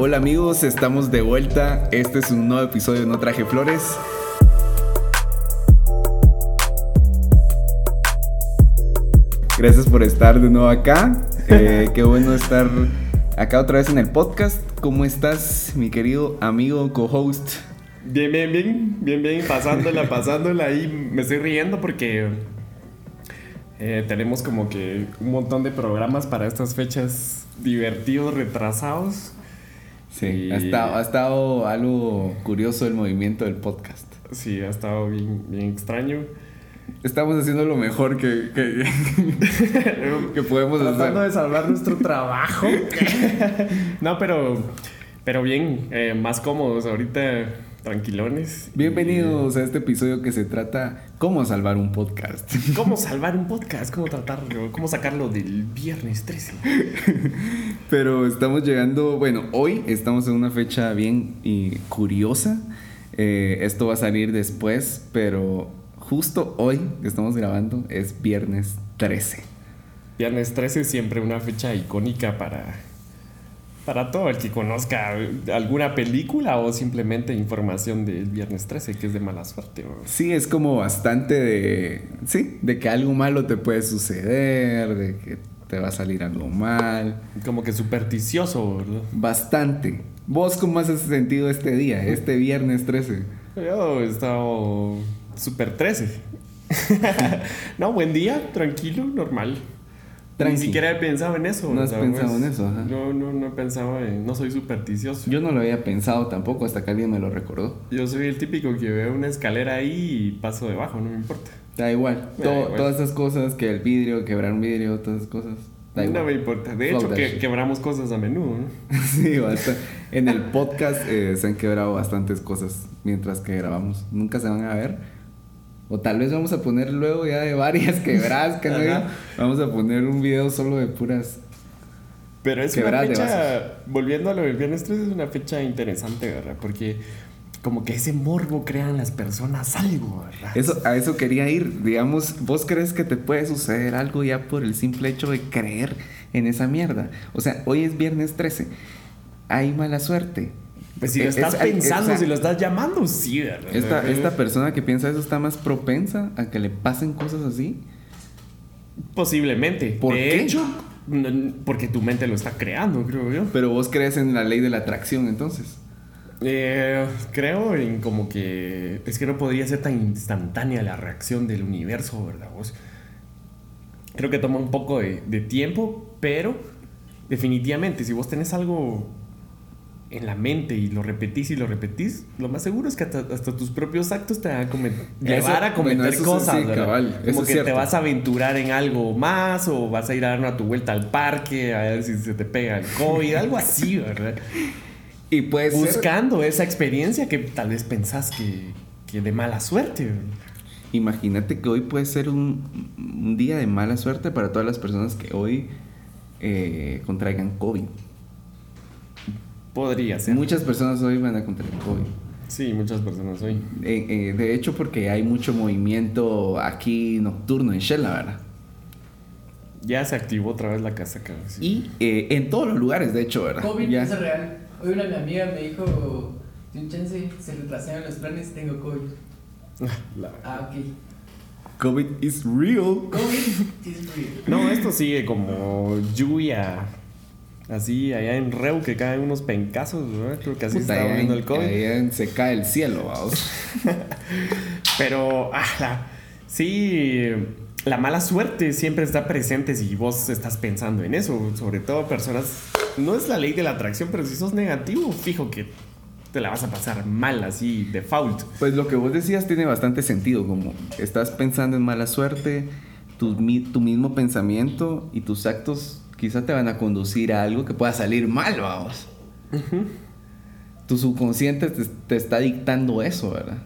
Hola amigos, estamos de vuelta. Este es un nuevo episodio de No Traje Flores. Gracias por estar de nuevo acá. Eh, qué bueno estar acá otra vez en el podcast. ¿Cómo estás, mi querido amigo co-host? Bien, bien, bien, bien, bien, pasándola, pasándola. Ahí me estoy riendo porque eh, tenemos como que un montón de programas para estas fechas divertidos, retrasados. Sí, Y- ha, estado, ha estado algo curioso el movimiento del podcast. Sí, ha estado bien, bien extraño. Estamos haciendo lo mejor que, que, que podemos Tratando hacer. de salvar nuestro trabajo. no, pero, pero bien, eh, más cómodos ahorita, tranquilones. Bienvenidos a este episodio que se trata cómo salvar un podcast. ¿Cómo salvar un podcast? ¿Cómo tratarlo? ¿Cómo sacarlo del viernes 13? Pero estamos llegando, bueno, hoy estamos en una fecha bien y curiosa. Eh, esto va a salir después, pero justo hoy que estamos grabando es viernes 13. Viernes 13 es siempre una fecha icónica para, para todo el que conozca alguna película o simplemente información del Viernes 13, que es de mala suerte. Sí, es como bastante de, sí, de que algo malo te puede suceder, de que te va a salir algo mal. Como que supersticioso, ¿verdad? Bastante. ¿Vos cómo has sentido este día, este viernes 13? Yo he estado super 13. no, buen día, tranquilo, normal. Tranqui. Ni siquiera he pensado en eso. No has ¿sabes? pensado en eso, ajá. No, no, no he pensado en... No soy supersticioso. Yo no lo había pensado tampoco hasta que alguien me lo recordó. Yo soy el típico que veo una escalera ahí y paso debajo, no me importa. Da igual. Todas esas cosas, que el vidrio, quebrar un vidrio, todas esas cosas. Da no igual. me importa. De hecho, que, quebramos cosas a menudo, ¿no? sí, basta. En el podcast eh, se han quebrado bastantes cosas mientras que grabamos. Nunca se van a ver. O tal vez vamos a poner luego ya de varias quebradas que no. Vamos a poner un video solo de puras. Pero es Quebradas una de fecha, volviendo a lo del viernes 3, es una fecha interesante, ¿verdad? Porque como que ese morbo crean las personas algo, ¿verdad? Eso, a eso quería ir. Digamos, ¿vos crees que te puede suceder algo ya por el simple hecho de creer en esa mierda? O sea, hoy es viernes 13. Hay mala suerte. Pues si lo Es- estás es- pensando, o sea, si lo estás llamando, sí, ¿verdad? Esta, esta persona que piensa eso está más propensa a que le pasen cosas así. Posiblemente. ¿Por de qué? hecho, porque tu mente lo está creando, creo yo. Pero vos crees en la ley de la atracción entonces. Eh, creo en como que es que no podría ser tan instantánea la reacción del universo, ¿verdad? Vos? Creo que toma un poco de, de tiempo, pero definitivamente si vos tenés algo en la mente y lo repetís y lo repetís, lo más seguro es que hasta, hasta tus propios actos te van a comet- llevar a cometer cosas, sí, cabal, Como que te vas a aventurar en algo más o vas a ir a dar una tu vuelta al parque a ver si se te pega el COVID, algo así, ¿verdad? Y puede ser. buscando esa experiencia que tal vez pensás que, que de mala suerte. Imagínate que hoy puede ser un, un día de mala suerte para todas las personas que hoy eh, contraigan COVID. Podría ser. Muchas personas hoy van a contraer COVID. Sí, muchas personas hoy. Eh, eh, de hecho, porque hay mucho movimiento aquí nocturno en Shell, la verdad. Ya se activó otra vez la casa sí. Y eh, en todos los lugares, de hecho, ¿verdad? COVID Ya. es real. Hoy una mi amiga me dijo, de un chance, se retrasaron los planes, tengo COVID. La- Ah, ok. COVID is real. COVID is real. No, esto sigue como lluvia. Así, allá en Reu, que caen unos pencazos, ¿verdad? Creo que así Puta, está en- el COVID. allá en- se cae el cielo, vamos. Pero, ah, la- sí, la mala suerte siempre está presente si vos estás pensando en eso. Sobre todo personas, no es la ley de la atracción, pero si sos negativo, fijo que te la vas a pasar mal así, default. Pues lo que vos decías tiene bastante sentido, como estás pensando en mala suerte, tu, tu mismo pensamiento y tus actos quizá te van a conducir a algo que pueda salir mal, vamos. Tu subconsciente te, te está dictando eso, ¿verdad?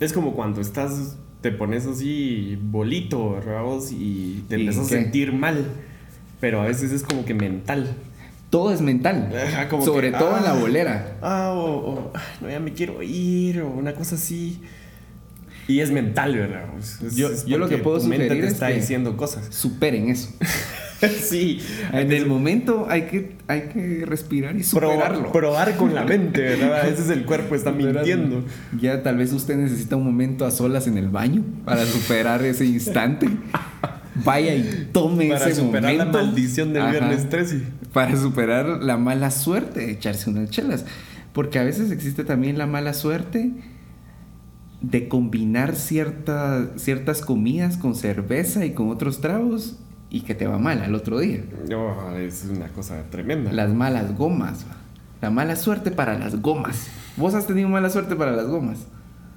Es como cuando estás, te pones así bolito, ¿verdad? vos? Y te ¿Y empiezas a sentir mal. Pero a veces es como que mental. Todo es mental, Ajá, como sobre que, todo en la ah. bolera. Ah, o, o, "Ay, no, ya me quiero ir, o una cosa así. Y es mental, ¿verdad? Es- Yo- es yo lo que puedo sugerir te es está que- diciendo cosas. Superen eso. sí. En el momento hay que, hay que respirar y superarlo. Probar, con la mente, ¿verdad? A veces el cuerpo está mintiendo. Ya tal vez usted necesita un momento a solas en el baño para superar ese instante. Vaya y tome Para ese superar la momento. maldición del Ajá. viernes 13. Para superar la mala suerte de echarse unas chelas. Porque a veces existe también la mala suerte de combinar cierta- ciertas comidas con cerveza y con otros tragos y que te va mal al otro día. No, es una cosa tremenda. Las malas gomas. va. La mala suerte para las gomas. ¿Vos has tenido mala suerte para las gomas?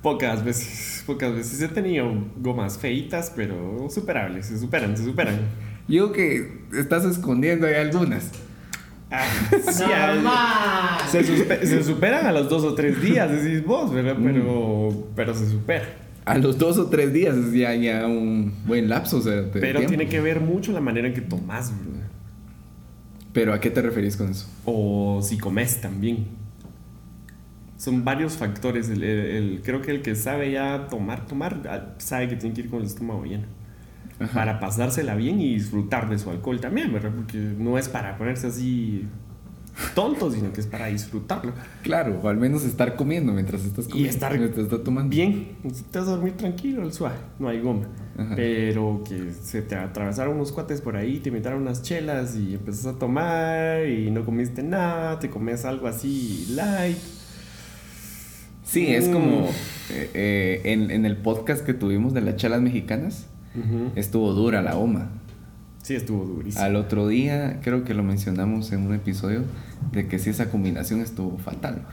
Pocas veces, pocas veces he tenido gomas feitas, pero superables, se superan, se superan. Yo que estás escondiendo ahí algunas. Ah, sí, al- ¡Normal! se, se superan a los dos o tres días, decís vos, ¿verdad? Pero, pero se supera. A los dos o tres días es ya, ya un buen lapso. o sea, Pero tiempo. tiene que ver mucho la manera en que tomás, ¿verdad? Pero ¿a qué te referís con eso? O si comes también. Son varios factores. El- el- el- creo que el que sabe ya tomar, tomar, ah, sabe que tiene que ir con el estómago lleno. Ajá. Para pasársela bien y disfrutar de su alcohol también, ¿verdad? Porque no es para ponerse así tonto, sino que es para disfrutarlo. Claro, o al menos estar comiendo mientras estás Y comiendo. estar mientras estás tomando. Bien, te vas a dormir tranquilo, el suave, no hay goma. Ajá. Pero que se te atravesaron unos cuates por ahí, te invitaron unas chelas y empezás a tomar y no comiste nada, te comes algo así light. Sí, es Mm. como eh, eh, en, en el podcast que tuvimos de las chelas mexicanas, estuvo dura la goma. Sí, estuvo durísimo. Al otro día, creo que lo mencionamos en un episodio, de que sí esa combinación estuvo fatal.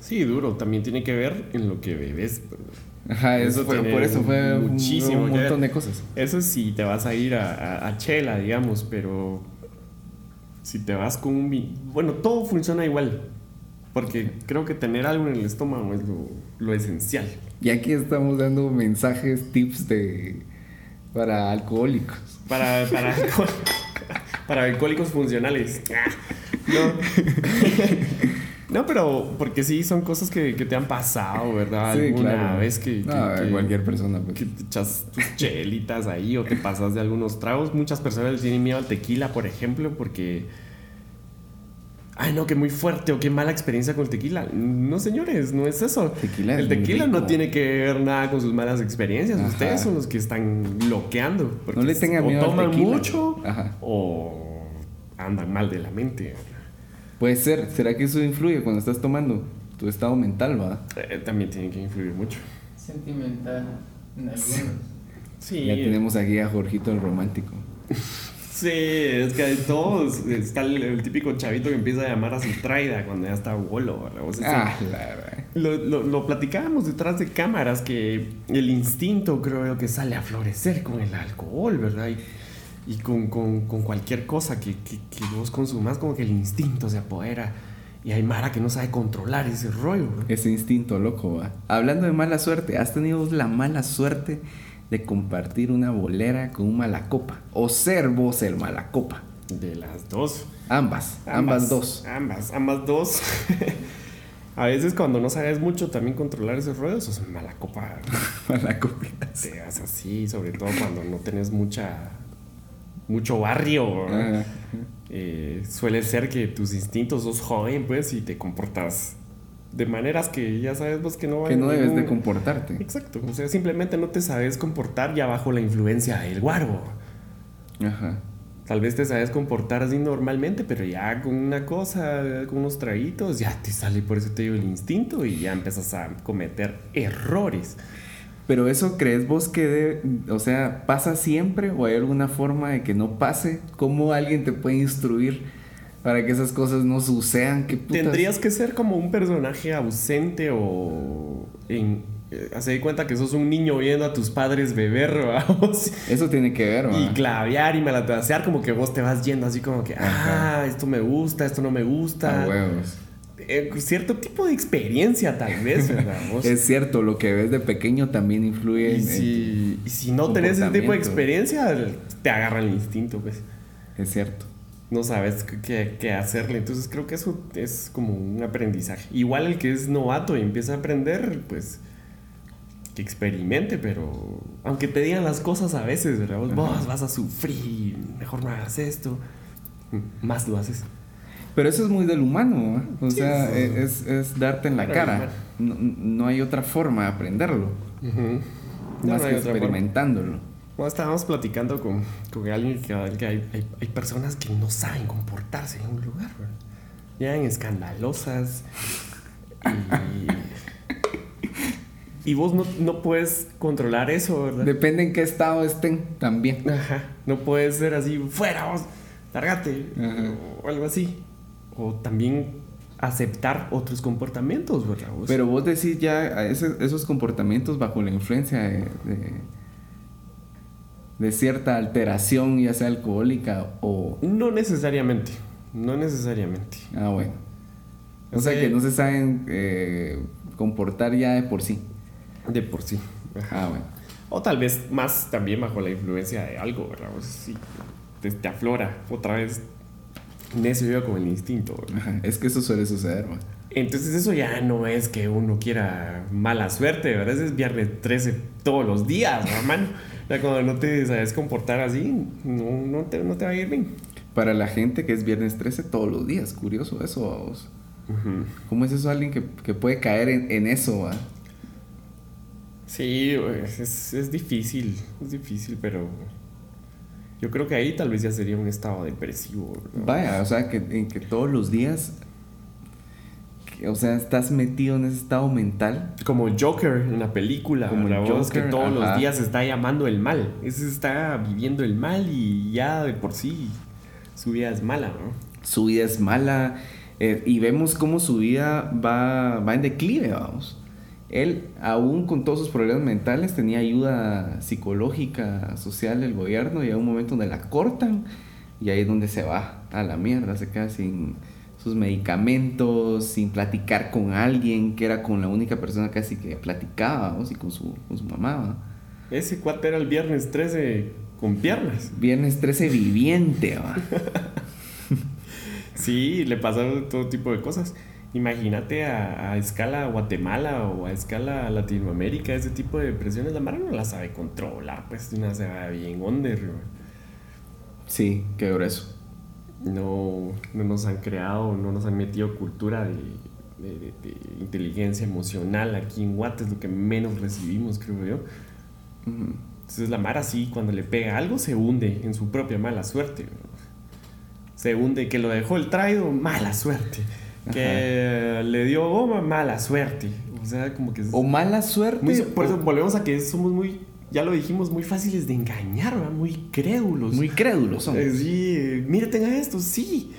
Sí, duro, también tiene que ver en lo que bebes. pero Ajá, eso Eso fue- por eso fue un- muchísimo un ver. montón de cosas. Eso sí, te vas a ir a, a- a chela, digamos, pero si te vas con un... Bueno, todo funciona igual. Porque creo que tener algo en el estómago es lo, lo esencial. Y aquí estamos dando mensajes, tips de para alcohólicos. Para, para, alcohol- para alcohólicos funcionales. No. no, pero porque sí, son cosas que, que te han pasado, ¿verdad? Sí, Alguna claro. vez que, que- No, que- cualquier persona. pues. que te echas tus chelitas ahí o te pasas de algunos tragos. Muchas personas tienen miedo al tequila, por ejemplo, porque... Ay, no, que muy fuerte o qué mala experiencia con el tequila. No, señores, no es eso. Tequila el tequila no tiene que ver nada con sus malas experiencias. Ajá. Ustedes son los que están bloqueando. porque No le tengan o miedo al toman mucho Ajá. o andan mal de la mente. Puede ser. ¿Será que eso influye cuando estás tomando? Tu estado mental, ¿va? Eh, también tiene que influir mucho. Sentimental en algunos. Sí, Ya tenemos aquí a Jorgito el romántico. Sí, es que hay todos. Está el, el típico chavito que empieza a llamar a su traida cuando ya está bolo. ¿verdad? O sea, Ah, sí. la verdad. Lo, lo, lo platicábamos detrás de cámaras que el instinto creo que sale a florecer con el alcohol, ¿verdad? Y, y con, con- con cualquier cosa que, que, que vos consumas, como que el instinto se apodera. Y hay Mara que no sabe controlar ese rollo. Ese instinto loco, ¿va? Hablando de mala suerte, ¿has tenido la mala suerte de compartir una bolera con un malacopa? ¿O ser vos el malacopa? De las dos. Ambas, ambas, dos. Ambas, ambas dos. a veces cuando no sabes mucho también controlar esos rollos, sos mala copa. Malacopitas. Te das así, sobre todo cuando no tenés mucha mucho barrio. Ajá. Eh, suele ser que tus instintos sos joven, pues, y te comportas de maneras que ya sabes vos que no van Que no debes de comportarte. Exacto. O sea, simplemente no te sabes comportar ya bajo la influencia del guaro. Ajá. Tal vez te sabes comportar así normalmente, pero ya con una cosa, con unos traguitos, ya te sale, por eso te digo, el instinto y ya empiezas a cometer errores. Pero eso crees vos que, de- o sea, pasa siempre o hay alguna forma de que no pase? ¿Cómo alguien te puede instruir para que esas cosas no sucedan? ¿Qué putas? Tendrías que ser como un personaje ausente o en, eh, hacer de cuenta que sos un niño viendo a tus padres beber, vamos. Eso tiene que ver, ¿va? Y clavear y malatrasear, como que vos te vas yendo así como que, Ajá. ah, esto me gusta, esto no me gusta. A huevos. Eh, cierto tipo de experiencia tal vez, ¿verdad? Vos- Es cierto, lo que ves de pequeño también influye Y en- si, y si no tenés ese tipo de experiencia, te agarra el instinto, pues. Es cierto. No sabes qué- qué, hacerle. Entonces creo que eso es como un aprendizaje. Igual el que es novato y empieza a aprender, pues que experimente, pero aunque te digan las cosas a veces, ¿verdad? Vos, vos vas a sufrir, mejor no hagas esto, más lo haces. Pero eso es muy del humano, ¿eh? o Sí, sea, sí. es, es darte en la cara. No, no hay otra forma de aprenderlo. No, más no que otra forma. Bueno, estábamos platicando con, con alguien que, que hay, hay, hay personas que no saben comportarse en un lugar, ¿verdad? Llegan escandalosas y, y vos no, no puedes controlar eso, ¿verdad? Depende en qué estado estén también. Ajá, no puedes ser así, fuera vos, lárgate, o algo así. O también aceptar otros comportamientos, ¿verdad? vos? Pero vos decís ya esos comportamientos bajo la influencia de, de, de cierta alteración, ya sea alcohólica o... No necesariamente, no necesariamente. Ah, bueno. O O sea sea, que no se saben eh, comportar ya de por sí. De por sí. Ah, bueno. O tal vez más también bajo la influencia de algo, ¿verdad? O sea, sí, te, te aflora otra vez necio yo con el instinto. Es que eso suele suceder, man. Entonces eso ya no es que uno quiera mala suerte, ¿verdad? Ese es viernes 13 todos los días, ¿no, hermano. Ya cuando no te sabes comportar así, no, no, te, no te va a ir bien. Para la gente que es viernes 13 todos los días, curioso eso, vamos. ¿Cómo es eso alguien que, que puede caer en, en eso, va? Sí, pues, es, es difícil, es difícil, pero yo creo que ahí tal vez ya sería un estado depresivo. Vaya, o sea, que, en que todos los días, o sea, estás metido en ese estado mental. Como Joker en la película, Como el Joker, que todos ajá. los días está llamando el mal. Ese está viviendo el mal y ya de por sí su vida es mala, ¿no? Su vida es mala eh, y vemos cómo su vida va, va en declive, vamos. Él, aún con todos sus problemas mentales, tenía ayuda psicológica, social del gobierno y hay un momento donde la cortan y ahí es donde se va a la mierda, se queda sin sus medicamentos, sin platicar con alguien, que era con la única persona casi que platicaba, vamos, y con su, con su mamá. ¿va? Ese cuate era el viernes 13 con piernas. Viernes 13 viviente, ¿va? Sí, le pasaron todo tipo de cosas. Imagínate a, a escala Guatemala o a escala Latinoamérica, ese tipo de depresiones, la Mara no la sabe controlar, pues una se va bien under. Sí, qué grueso. No, no nos han creado, no nos han metido cultura de, de- de- de inteligencia emocional aquí en Guate, es lo que menos recibimos, creo yo. Entonces la Mara sí, cuando le pega algo, se hunde en su propia mala suerte. Se hunde, que lo dejó el traído, mala suerte. Que le dio goma, mala suerte. O sea, como que... es O mala suerte. muy- por eso volvemos a que somos muy, ya lo dijimos, muy fáciles de engañar, ¿verdad? muy crédulos. muy crédulos son. Eh, sí, eh, mire, tenga esto, sí.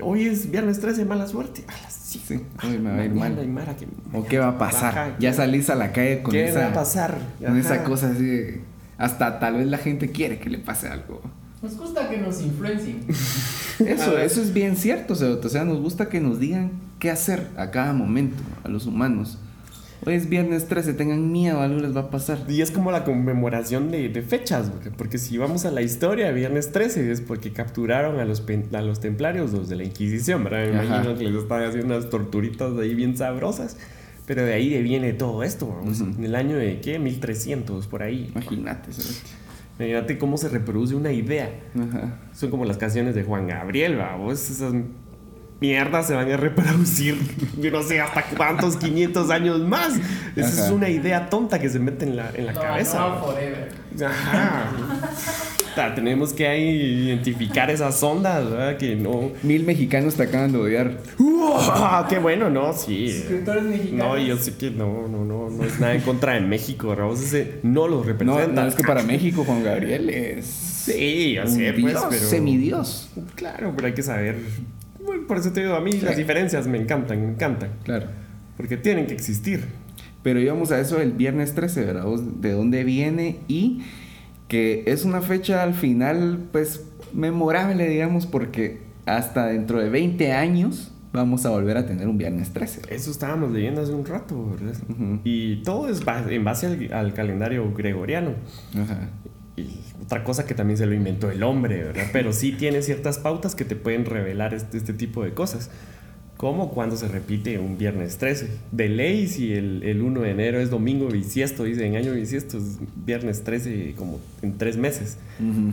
Hoy es viernes 13, mala suerte. Ala, sí. Sí, hoy me va a ir mal. hay Mara que- ¿O qué va a pasar? Ya ¿qué- salís a la calle con ¿Qué esa, va a pasar? con esa cosa así de- Hasta tal vez la gente quiere que le pase algo. Nos gusta que nos influencien. Eso, eso es bien cierto, o sea, nos gusta que nos digan qué hacer a cada momento, a los humanos. Hoy es viernes 13, tengan miedo, algo les va a pasar. Y es como la conmemoración de, de fechas, porque, porque si vamos a la historia, viernes 13 es porque capturaron a los, a los templarios, los de la Inquisición, ¿verdad? Me Ajá. imagino que les estaban haciendo unas torturitas ahí bien sabrosas. Pero de ahí viene todo esto, vamos, Ujú. en el año de qué? 1300, por ahí. Imagínate. Imagínate cómo se reproduce una idea. Ajá. Son como las canciones de Juan Gabriel, vamos. Esas mierdas se van a reproducir, yo no sé hasta cuántos 500 años más. Esa es una idea tonta que se mete en la, en la no, cabeza. no forever. Ajá. Ta, tenemos que ahí identificar esas ondas, ¿verdad? Que no. Mil mexicanos te acaban de odiar. ¡Uah! ¡Qué bueno! No, sí. Escritores mexicanos. No, yo sé que no, no, no, no es nada en contra de México, Raúl. Ese no lo No, representa. no, es que para México Juan Gabriel es Sí, un sé, pues, dios, pero. semidios. Claro, pero hay que saber. Por eso te digo, a mí Sí. las diferencias me encantan, me encantan. Claro. Porque tienen que existir. Pero íbamos a eso el viernes 13, ¿verdad? ¿De dónde viene? Y que es una fecha al final, pues, memorable, digamos, porque hasta dentro de 20 años vamos a volver a tener un viernes 13. Eso estábamos leyendo hace un rato, ¿verdad? Ujú. Y todo es en base al, al calendario gregoriano. Ajá. Y otra cosa que también se lo inventó el hombre, ¿verdad? Pero sí tiene ciertas pautas que te pueden revelar este, este tipo de cosas. como cuando se repite un viernes 13. De ley, si el, el 1 de enero es domingo bisiesto, dice en año bisiesto, es viernes 13 como en tres meses. Ujú.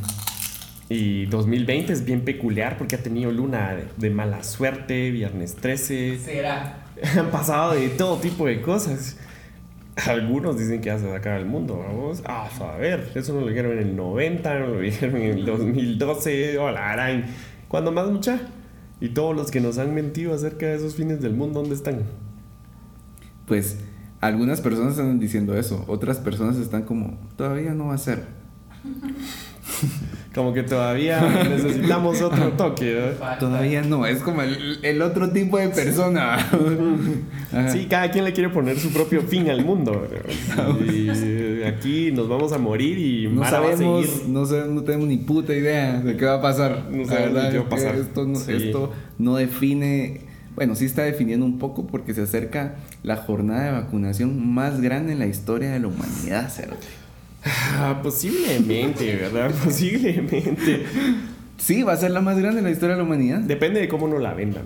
Y 2020 es bien peculiar porque ha tenido luna de, de mala suerte, viernes 13. Será. Han pasado de todo tipo de cosas. Algunos dicen que ya se va a acabar el mundo, vamos. Ah, a ver, eso no lo dijeron en el 90, no lo dijeron en el 2012, o la harán. ¿Cuándo más mucha? Y todos los que nos han mentido acerca de esos fines del mundo, ¿dónde están? Pues algunas personas están diciendo eso, otras personas están como, todavía no va a ser. Como que todavía necesitamos otro toque. Falta. Todavía no, es como el, el otro tipo de persona. Sí, cada quien le quiere poner su propio fin al mundo. Y eh, aquí nos vamos a morir y No Mara va a sabemos, seguir. no, sé- no tenemos ni puta idea de qué va a pasar. No sabemos qué va a pasar. Esto no, Sí. esto no define, bueno, sí está definiendo un poco porque se acerca la jornada de vacunación más grande en la historia de la humanidad, cerote. Ah, posiblemente, ¿verdad? Posiblemente. Sí, va a ser la más grande en la historia de la humanidad. Depende de cómo nos la vendan.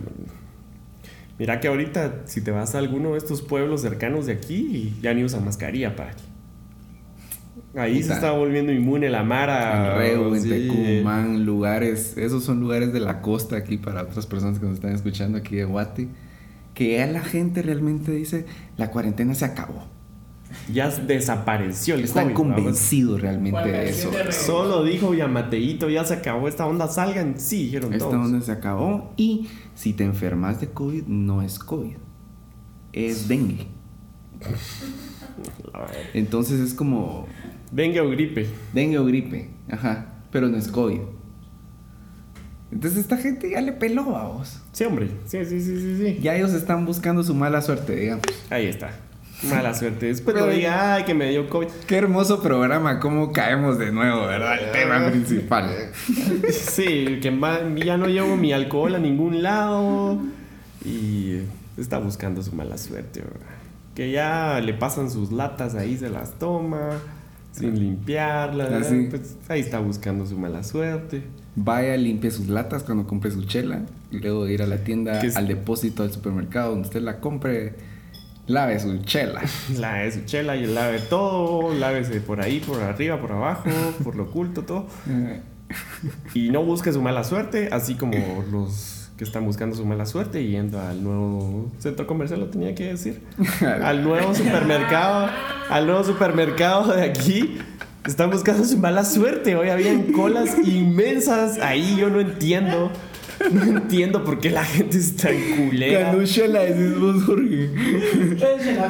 Mira que ahorita, si te vas a alguno de estos pueblos cercanos de aquí, ya ni usan mascarilla para aquí. Ahí se está volviendo inmune la mara. En Reu, en sí. Tecumán, lugares, esos son lugares de la costa aquí para otras personas que nos están escuchando aquí de Guate, que ya la gente realmente dice, la cuarentena se acabó. Ya desapareció el Están COVID, vamos. convencidos realmente ¿Cuál de eso. de? Solo dijo Yamateito, ya se acabó esta onda, salgan. Sí, dijeron Esta todos. onda se acabó y si te enfermas de COVID, no es COVID, es dengue. Entonces es como Dengue o gripe. dengue o gripe, ajá, pero no es COVID. Entonces esta gente ya le peló a vos. Sí, hombre. Sí, sí, sí, sí, sí. Ya ellos están buscando su mala suerte, digamos. Ahí está. Mala suerte. Después no diga, ay, que me dio COVID. Qué hermoso programa, cómo caemos de nuevo, ¿verdad? El tema principal. Sí, que ya no llevo mi alcohol a ningún lado. Y está buscando su mala suerte. ¿verdad? Que ya le pasan sus latas ahí, se las toma. Sin limpiarlas. Ah, sí. Pues ahí está buscando su mala suerte. Vaya, limpie sus latas cuando compre su chela. Y luego ir a la tienda, al depósito del supermercado donde usted la compre. Lave su chela. Lave su chela y lave todo. Lávese por ahí, por arriba, por abajo, por lo oculto, todo. Y no busque su mala suerte, así como los que están buscando su mala suerte y yendo al nuevo centro comercial, lo tenía que decir. Al nuevo supermercado, al nuevo supermercado de aquí. Están buscando su mala suerte. Hoy habían colas inmensas ahí. Yo no entiendo. No entiendo por qué la gente es tan culera. chela, decís vos, Jorge. La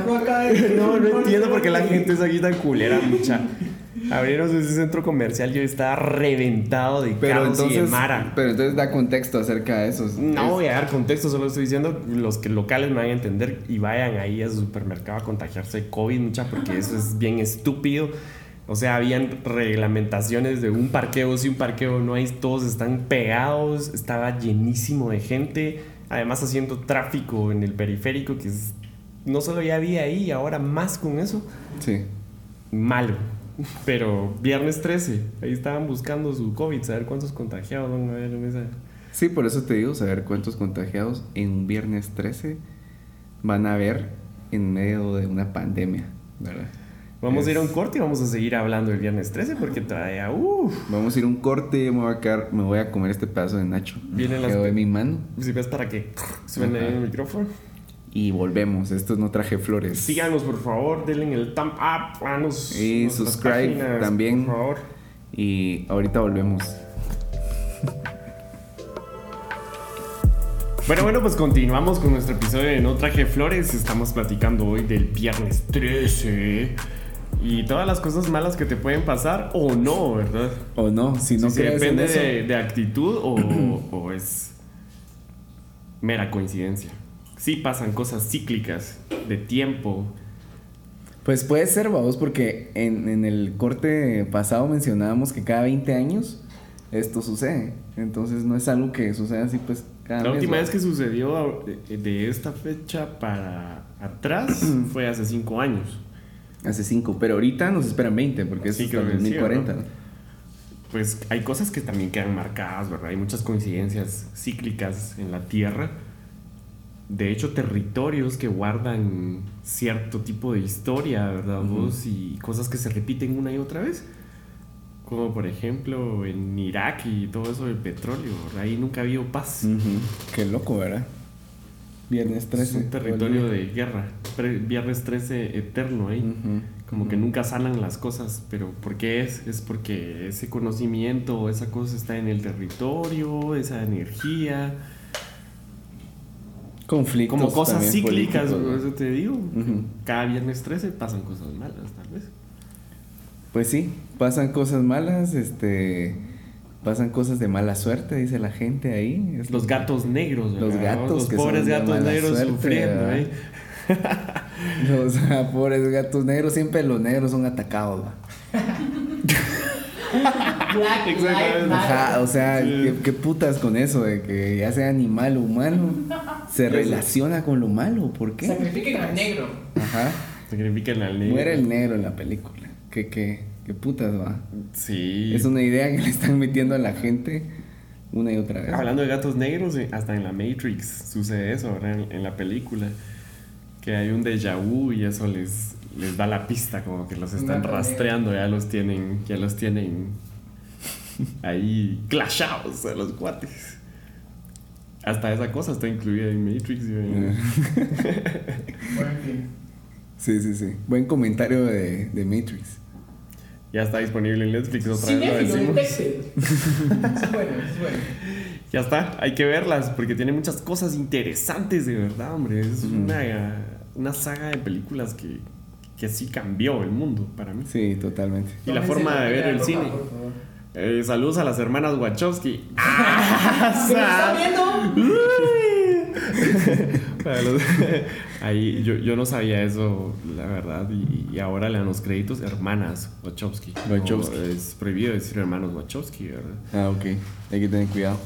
No, no entiendo por qué la gente es aquí tan culera, mucha. Abrieron ese centro comercial, yo estaba reventado de Pero caos y de mara. pero entonces da contexto acerca de eso. No Es- voy a dar contexto, solo estoy diciendo los que locales me van a entender y vayan ahí a su supermercado a contagiarse de COVID, mucha, porque eso es bien estúpido. O sea, habían reglamentaciones de un parqueo, si un parqueo no hay, todos están pegados, estaba llenísimo de gente, además haciendo tráfico en el periférico, que es, no solo ya había ahí, ahora más con eso Sí. malo. Pero viernes 13, ahí estaban buscando su COVID, saber cuántos contagiados van a haber en esa. Sí, por eso te digo, saber cuántos contagiados en un viernes 13 van a haber en medio de una pandemia, ¿verdad? Vamos a ir a un corte y vamos a seguir hablando el viernes 13 porque todavía, uff, Vamos a ir a un corte, me voy a, quedar- me voy a comer este pedazo de nacho. Vienen las- en mi mano si ves para que suene Ajá. el micrófono. y volvemos. Esto es No Traje Flores. Síganos por favor, denle en el thumb up, danos Y nuestras subscribe páginas, también. Por favor. Y ahorita volvemos. Bueno, bueno, pues continuamos con nuestro episodio de No Traje Flores. Estamos platicando hoy del viernes 13 y todas las cosas malas que te pueden pasar o no, ¿verdad? O no, si no Sí, en depende eso. de, de actitud o, o es mera coincidencia. Sí pasan cosas cíclicas de tiempo. Pues puede ser, vamos, porque en, en el corte pasado mencionábamos que cada 20 años esto sucede. Entonces no es algo que sucede así, pues cada La mes, última vez que sucedió de, de esta fecha para atrás fue hace cinco años. Hace 5, pero ahorita nos esperan 20, porque es Sí, hasta creo el que sí, 2040. ¿no? Pues hay cosas que también quedan marcadas, ¿verdad? Hay muchas coincidencias cíclicas en la Tierra. de hecho, territorios que guardan cierto tipo de historia, ¿verdad? Ujú. vos? Y cosas que se repiten una y otra vez. Como por ejemplo en Irak y todo eso del petróleo. ¿verdad? Ahí nunca ha habido paz. Ujú. Qué loco, ¿verdad? Viernes 13. Es un territorio de guerra. Viernes 13 eterno ahí. Ujú. Como que nunca sanan las cosas, pero ¿por qué es? Es porque ese conocimiento esa cosa está en el territorio, esa energía, Conflictos. como cosas cíclicas, por eso te digo. Cada viernes 13 pasan cosas malas, tal vez. Pues sí, pasan cosas malas, este. Pasan cosas de mala suerte, dice la gente ahí. Es Los lo- gatos negros, Los ¿verdad? gatos los que pobres son gatos negros suerte, sufriendo, ¿verdad? ¿eh? Los ah, pobres gatos negros, siempre los negros son atacados. Black Exactamente. Ajá, o sea, Sí. ¿qué, qué putas con eso de que ya sea animal o humano se relaciona con lo malo? ¿Por qué? Sacrifiquen al negro. Ajá. Sacrifican al negro. Muere el negro en la película. ¿Qué, qué, qué putas va? Sí. Es una idea que le están metiendo a la gente una y otra vez. Hablando de gatos negros, eh, hasta en la Matrix sucede eso, ¿verdad? En, en la película. Que hay un déjà vu y eso les, les da la pista, como que los están rastreando, ya los tienen, ya los tienen ahí clashados a los cuates. Hasta esa cosa está incluida en Matrix. y en-. Sí, sí, sí. Buen comentario de, de Matrix. Ya está disponible en Netflix, otra vez lo decimos. Es bueno, es bueno. Ya está, hay que verlas porque tiene muchas cosas interesantes de verdad, hombre. Es una, una saga de películas que, que sí cambió el mundo para mí. Sí, totalmente. Y la forma de ver el ropa, cine. Eh, saludos a las hermanas Wachowski. ¿Se me está viendo? Ahí yo, yo no sabía eso, la verdad, y, y ahora le dan los créditos hermanas Wachowski. Wachowski. No, es prohibido decir hermanos Wachowski, ¿verdad? Ah, ok. Hay que tener cuidado.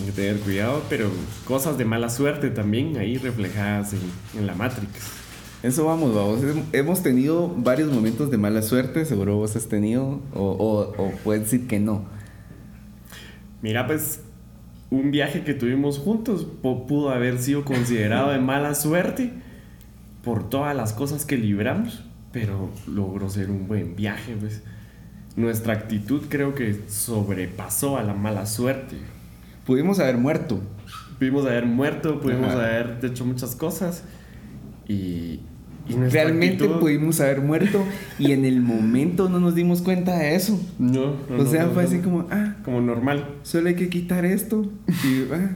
Hay que tener cuidado, pero cosas de mala suerte también ahí reflejadas en, en la Matrix. Eso vamos, vamos. Hem- Hemos tenido varios momentos de mala suerte, seguro vos has tenido, o, o, o puedes decir que no. Mira, pues un viaje que tuvimos juntos pudo haber sido considerado de mala suerte por todas las cosas que libramos, pero logró ser un buen viaje, pues. Nuestra actitud creo que sobrepasó a la mala suerte. Pudimos haber muerto. Pudimos haber muerto, pudimos Ajá. haber hecho muchas cosas y, y Realmente actitud- pudimos haber muerto y en el momento no nos dimos cuenta de eso. No, no, o sea, no, fue no, así como, ah, como normal. solo hay que quitar esto y ah,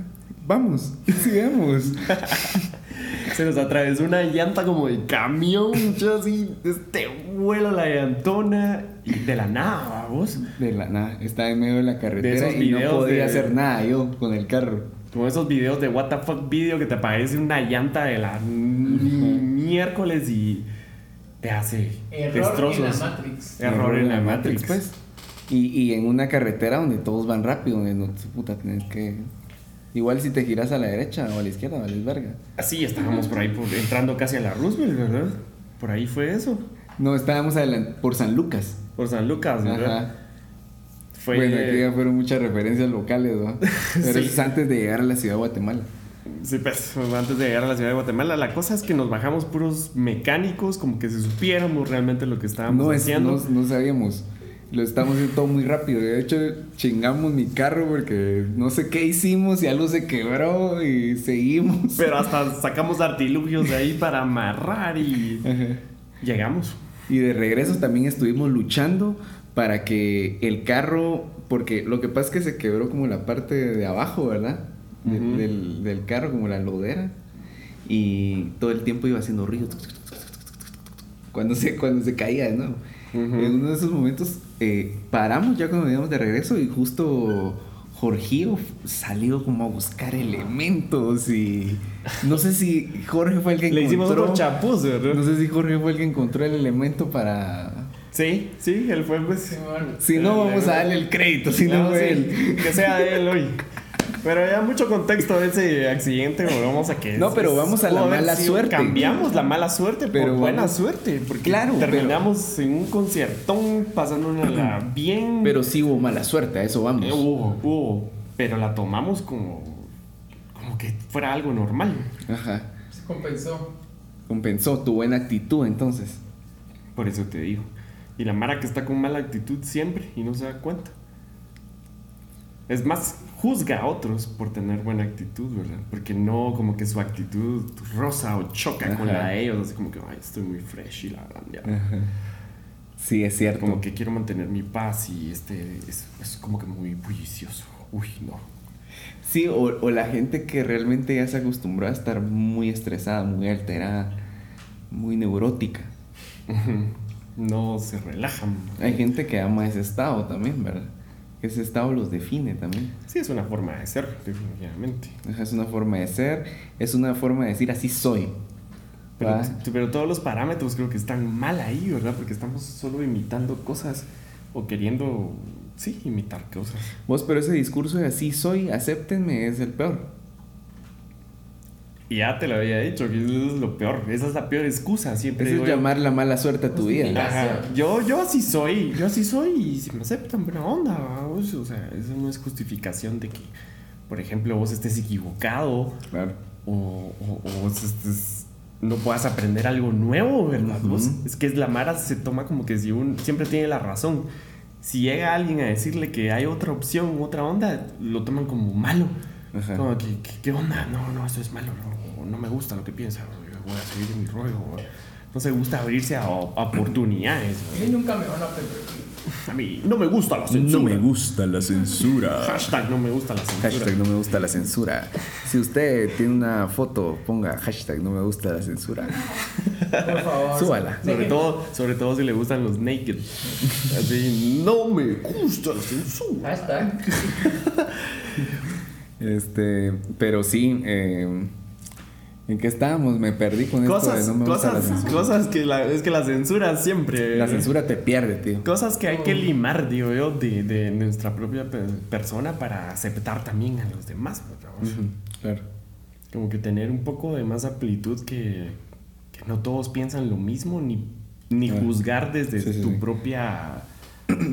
vamos, sigamos. Se nos atravesó una llanta como de camión, yo así, este vuelo la llantona y de la nada, vos. De la nada, estaba en medio de la carretera esos y no podía de- hacer nada yo con el carro. Como esos videos de fuck video que te aparece una llanta de la miércoles y te hace Error destrozos. en la Matrix. Error en la Matrix. pues. Y, y en una carretera donde todos van rápido, donde no puta tenés que. Igual si te giras a la derecha o a la izquierda, vales verga. Así estábamos por ahí por- entrando casi a la Roosevelt, ¿verdad? Por ahí fue eso. No, estábamos por San Lucas. Por San Lucas, ¿verdad? Ajá. Fue Bueno, aquí ya fueron muchas referencias locales, ¿no? Pero Sí. eso es antes de llegar a la ciudad de Guatemala. Sí, pues antes de llegar a la ciudad de Guatemala, la cosa es que nos bajamos puros mecánicos, como que si supiéramos realmente lo que estábamos No, es, haciendo. no, no sabíamos. Lo estamos haciendo todo muy rápido. De hecho, chingamos mi carro porque no sé qué hicimos y algo se quebró y seguimos. Pero hasta sacamos artilugios de ahí para amarrar y Ajá. llegamos. Y de regreso también estuvimos luchando para que el carro, porque lo que pasa es que se quebró como la parte de abajo, ¿verdad? De- Ujú. del, del carro, como la lodera. Y todo el tiempo iba haciendo ruido. Cuando se, cuando se caía de nuevo. Ujú. En uno de esos momentos eh, paramos ya cuando veníamos de regreso y justo Jorgío salió como a buscar elementos y no sé si Jorge fue el que Le hicimos encontró otro chapuz, ¿verdad? no sé si Jorge fue el que encontró el elemento para Sí, sí, él fue pues. Si no vamos a darle el crédito si no No, fue sí, él Que sea de él hoy. Pero ya mucho contexto de ese accidente, volvamos a que. No, pero vamos a la mala sido- suerte. Cambiamos la mala suerte Pero por buena vamos- suerte. Porque Claro, pero- terminamos en un conciertón, pasándonos bien. pero sí hubo mala suerte a eso vamos Eh, hubo, hubo. Pero la tomamos como. como que fuera algo normal. Ajá. Se compensó. Compensó tu buena actitud entonces. Por eso te digo. Y la Mara que está con mala actitud siempre y no se da cuenta. Es más, juzga a otros por tener buena actitud, ¿verdad? Porque no como que su actitud rosa o choca con la de ellos, así como que, ay, estoy muy fresh y la verdad, ya". Ajá. Sí, es cierto. Como que quiero mantener mi paz y este es, es como que muy bullicioso. Uy, no. Sí, o, o la gente que realmente ya se acostumbró a estar muy estresada, muy alterada, muy neurótica. No se relajan. Hay gente que ama ese estado también, ¿verdad? Ese estado los define también. Sí, es una forma de ser, definitivamente. Es una forma de ser, es una forma de decir así soy. Pero, pero todos los parámetros creo que están mal ahí, ¿verdad? Porque estamos solo imitando cosas o queriendo, sí, imitar cosas. Vos, pero ese discurso de así soy, acéptenme, es el peor. Y ya te lo había dicho, que eso es lo peor. Esa es la peor excusa, siempre. Eso es digo llamar la mala suerte a tu vida. Ajá. Yo, yo así soy, yo así soy y si me aceptan, buena onda. vamos. O sea, eso no es justificación de que, por ejemplo, vos estés equivocado Claro. o, o- o vos estés- no puedas aprender algo nuevo, ¿verdad? Vos- es que la Mara se toma como que si un, siempre tiene la razón. Si llega alguien a decirle que hay otra opción, otra onda, lo toman como malo. Ajá. Como que, que- ¿qué onda? No, no, eso es malo, no, no me gusta lo que piensa, voy a seguir en mi rollo. No se gusta abrirse a, a oportunidades. A mí nunca me van a permitir. A mí no me gusta la censura. gusta la censura. Hashtag no me gusta la censura. Hashtag no me gusta la censura. Si usted tiene una foto, ponga hashtag no me gusta la censura. Por favor. Súbala. Sobre todo, sobre todo si le gustan los naked. Así, no me gusta la censura. Hashtag. Este, pero sí, eh, ¿en qué estábamos? Me perdí con esto Cosas, de no me gusta cosas, la censura. cosas que la, es que la censura siempre. La censura te pierde, tío. Cosas que hay que limar, digo yo, de, de nuestra propia pe- persona para aceptar también a los demás. ¿verdad? Ujú, Claro. Como que tener un poco de más amplitud que, que no todos piensan lo mismo, ni, ni juzgar desde Sí, sí, tu sí. propia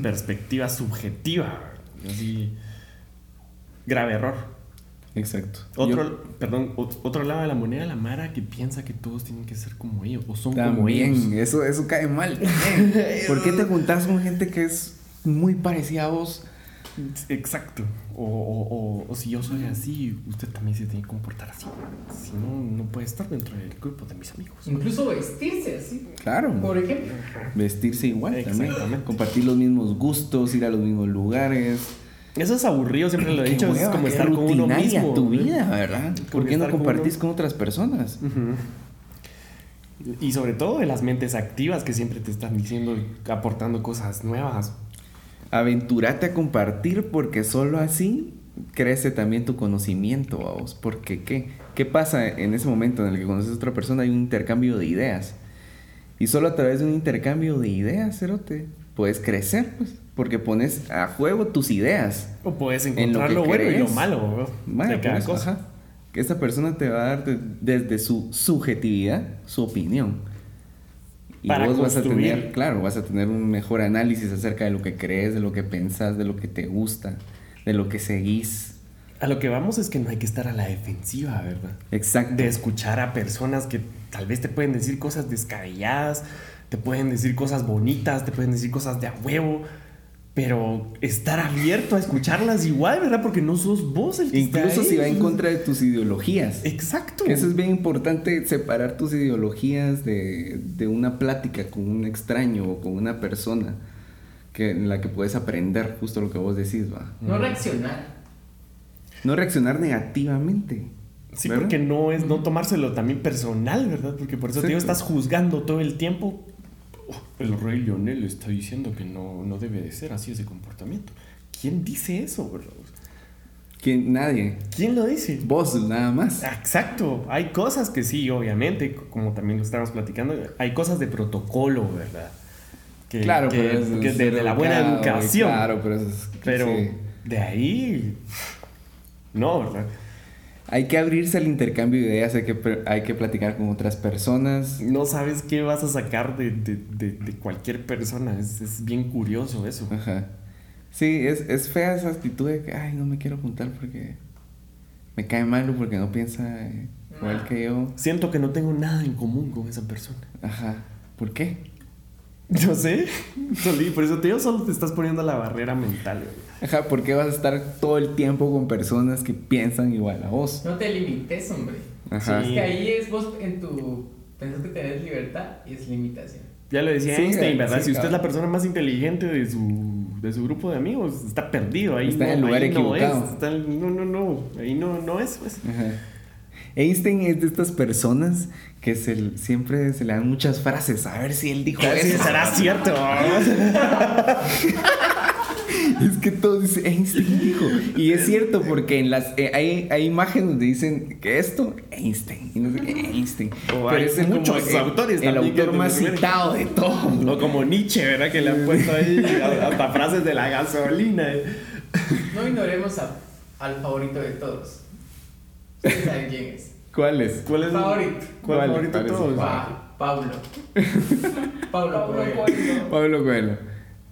perspectiva subjetiva. Así, grave error. Exacto. Otro, Yo perdón, ot- otro lado de la moneda, la Mara que piensa que todos tienen que ser como ellos o son como ellos. eso, eso cae mal. ¿Por qué te juntás con gente que es muy parecida a vos? Exacto. O, o- o- o si yo soy así, usted también se tiene que comportar así. Si no, no puede estar dentro del grupo de mis amigos. Incluso vestirse así. Claro. Por ejemplo. Vestirse igual también. Compartir los mismos gustos, ir a los mismos lugares. Eso es aburrido, siempre lo he dicho. es como estar con uno mismo. tu vida, ¿verdad? ¿Por qué no con compartís uno- con otras personas? Y sobre todo de las mentes activas que siempre te están diciendo, aportando cosas nuevas. Aventurate a compartir porque solo así crece también tu conocimiento, vos. Porque ¿qué? ¿Qué pasa en ese momento en el que conoces a otra persona? Hay un intercambio de ideas. Y solo a través de un intercambio de ideas, Cerote, puedes crecer, pues. Porque pones a juego tus ideas. O puedes En lo encontrar lo, bueno y lo malo ¿no? Vaya, de cada eso, cosa. ajá. Que esta persona te va a dar de- desde su subjetividad su opinión. Y Para vos vas a construir. tener, claro, vas a tener un mejor análisis acerca de lo que crees, de lo que pensás, de lo que te gusta, de lo que seguís. A lo que vamos es que no hay que estar a la defensiva, ¿verdad? Exacto. de escuchar a personas que tal vez te pueden decir cosas descabelladas, te pueden decir cosas bonitas, te pueden decir cosas de a huevo, pero estar abierto a escucharlas igual, ¿verdad? Porque no sos vos el que está Incluso ahí. si va en contra de tus ideologías. Exacto. Eso es bien importante, separar tus ideologías de, de una plática con un extraño o con una persona que, en la que puedes aprender justo lo que vos decís, va. No reaccionar. No reaccionar negativamente. Sí, ¿verdad? porque no es no tomárselo también personal, ¿verdad? Porque por eso te digo, estás juzgando todo el tiempo. "Oh, el rey Lionel está diciendo que no, no debe de ser así ese comportamiento. ¿Quién dice eso, verdad? Que nadie. ¿Quién lo dice? Vos nada más. Exacto, hay cosas que sí, obviamente, como también lo estábamos platicando, hay cosas de protocolo, ¿verdad? Que, claro, que, pero es, que es desde la buena educación. Claro, pero eso es- pero sí. de ahí, no, ¿verdad? Hay que abrirse al intercambio de ideas, hay que, hay que platicar con otras personas. No sabes qué vas a sacar de, de- de- de cualquier persona, es, es bien curioso eso. Ajá. Sí, es, es fea esa actitud de que, ay, no me quiero juntar porque me cae malo porque no piensa eh, igual que yo. Siento que no tengo nada en común con esa persona. Ajá. ¿Por qué? No sé. Solí, por eso te digo, solo te estás poniendo la barrera mental, güey. Ajá, ¿por qué vas a estar todo el tiempo con personas que piensan igual a vos? No te limites, hombre. Ajá. Es que ahí es vos en tu. Pensás que tenés libertad y es limitación. Ya lo decía Sí, Einstein, ¿verdad? sí, si usted es la persona más inteligente de su, de su grupo de amigos, está perdido ahí. Está no, en el lugar ahí no equivocado. es, está en- no, no, no. Ahí no, no es, pues. Ajá. Einstein es de estas personas que se, siempre se le dan muchas frases. A ver si él dijo A ver si eso. será cierto. Es que todos dicen Einstein dijo. Y es cierto porque en las eh, hay, hay imágenes donde dicen que esto, Einstein. Y no sé qué, Einstein. O hay es muchos el- autores El también que autor más citado de todo. O como Nietzsche, ¿verdad? Que le han puesto ahí hasta frases de la gasolina. No ignoremos a- al favorito de todos. Ustedes saben quién es. ¿Cuál es? ¿Cuál es Favorito. ¿Cuál ¿Cuál? favorito de todos? Pa- Pablo. Pablo Coelho. Pablo Coelho.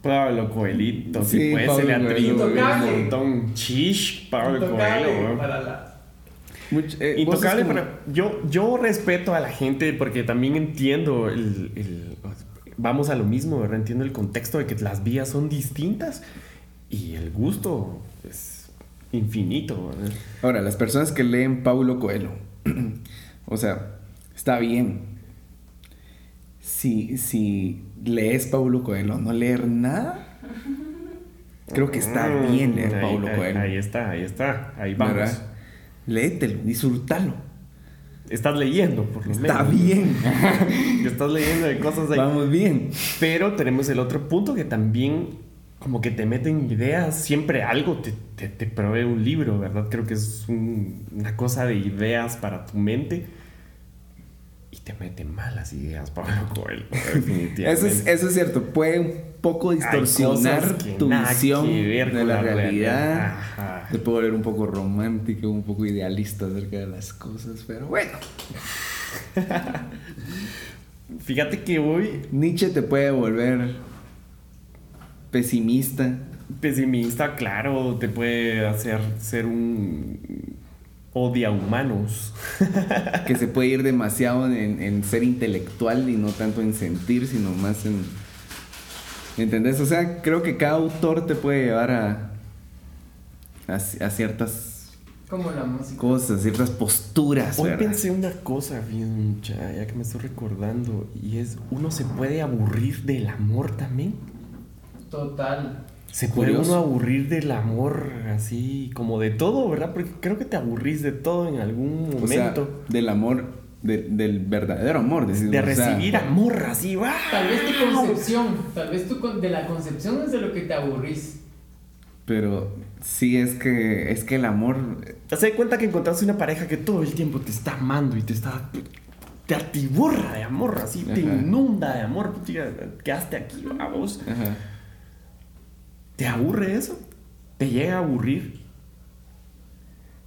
Pablo Coelito, Sí, pues Pablo se le atribuye un montón. Chish, Pablo Intocable Coelho, para la. Much- eh, Intocable, como- pero yo, yo respeto a la gente porque también entiendo el, el- Vamos a lo mismo, ¿verdad? Entiendo el contexto de que las vías son distintas y el gusto es infinito, ¿verdad? Ahora, las personas que leen Paulo Coelho, o sea, está bien. Si, si lees Paulo Coelho, no leer nada, creo que está Mm, bien leer ahí- Paulo ahí- Coelho. Ahí está, ahí está, ahí vamos. ¿verdad? Léetelo, disfrútalo. Estás leyendo, por lo menos. Está bien. Estás leyendo de cosas ahí. Vamos bien. Pero tenemos el otro punto que también como que te meten ideas, siempre algo te, te, te provee un libro, ¿verdad? Creo que es un- una cosa de ideas para tu mente y te mete malas ideas, Pablo Coelho, definitivamente. Eso es, eso es cierto. Puede un poco distorsionar tu visión de la, realidad. Te puede volver un poco romántico, un poco idealista acerca de las cosas. Pero bueno, Fíjate que hoy Nietzsche te puede volver pesimista. pesimista, claro, te puede hacer ser un odia humanos. que se puede ir demasiado en, en ser intelectual y no tanto en sentir, sino más en... ¿Entendés? O sea, creo que cada autor te puede llevar a, a, a ciertas Como la música. cosas, ciertas posturas. Hoy ¿verdad? pensé una cosa, bien, mucha, ya que me estoy recordando, y es, uno se puede aburrir del amor también. Total. Se puede Curioso. uno aburrir del amor así, como de todo, ¿verdad? Porque creo que te aburrís de todo en algún O sea, momento. del amor, de- del verdadero amor. decimos, de o sea, recibir amor así, ¡guau! Tal vez tu concepción, tal vez tu con- de la concepción es de lo que te aburrís. Pero sí es que, es que el amor... Te das cuenta que encontraste una pareja que todo el tiempo te está amando y te está. te atiborra de amor, así, te inunda de amor. Tía, Quedaste aquí, vamos. Ajá. ¿Te aburre eso? ¿Te llega a aburrir?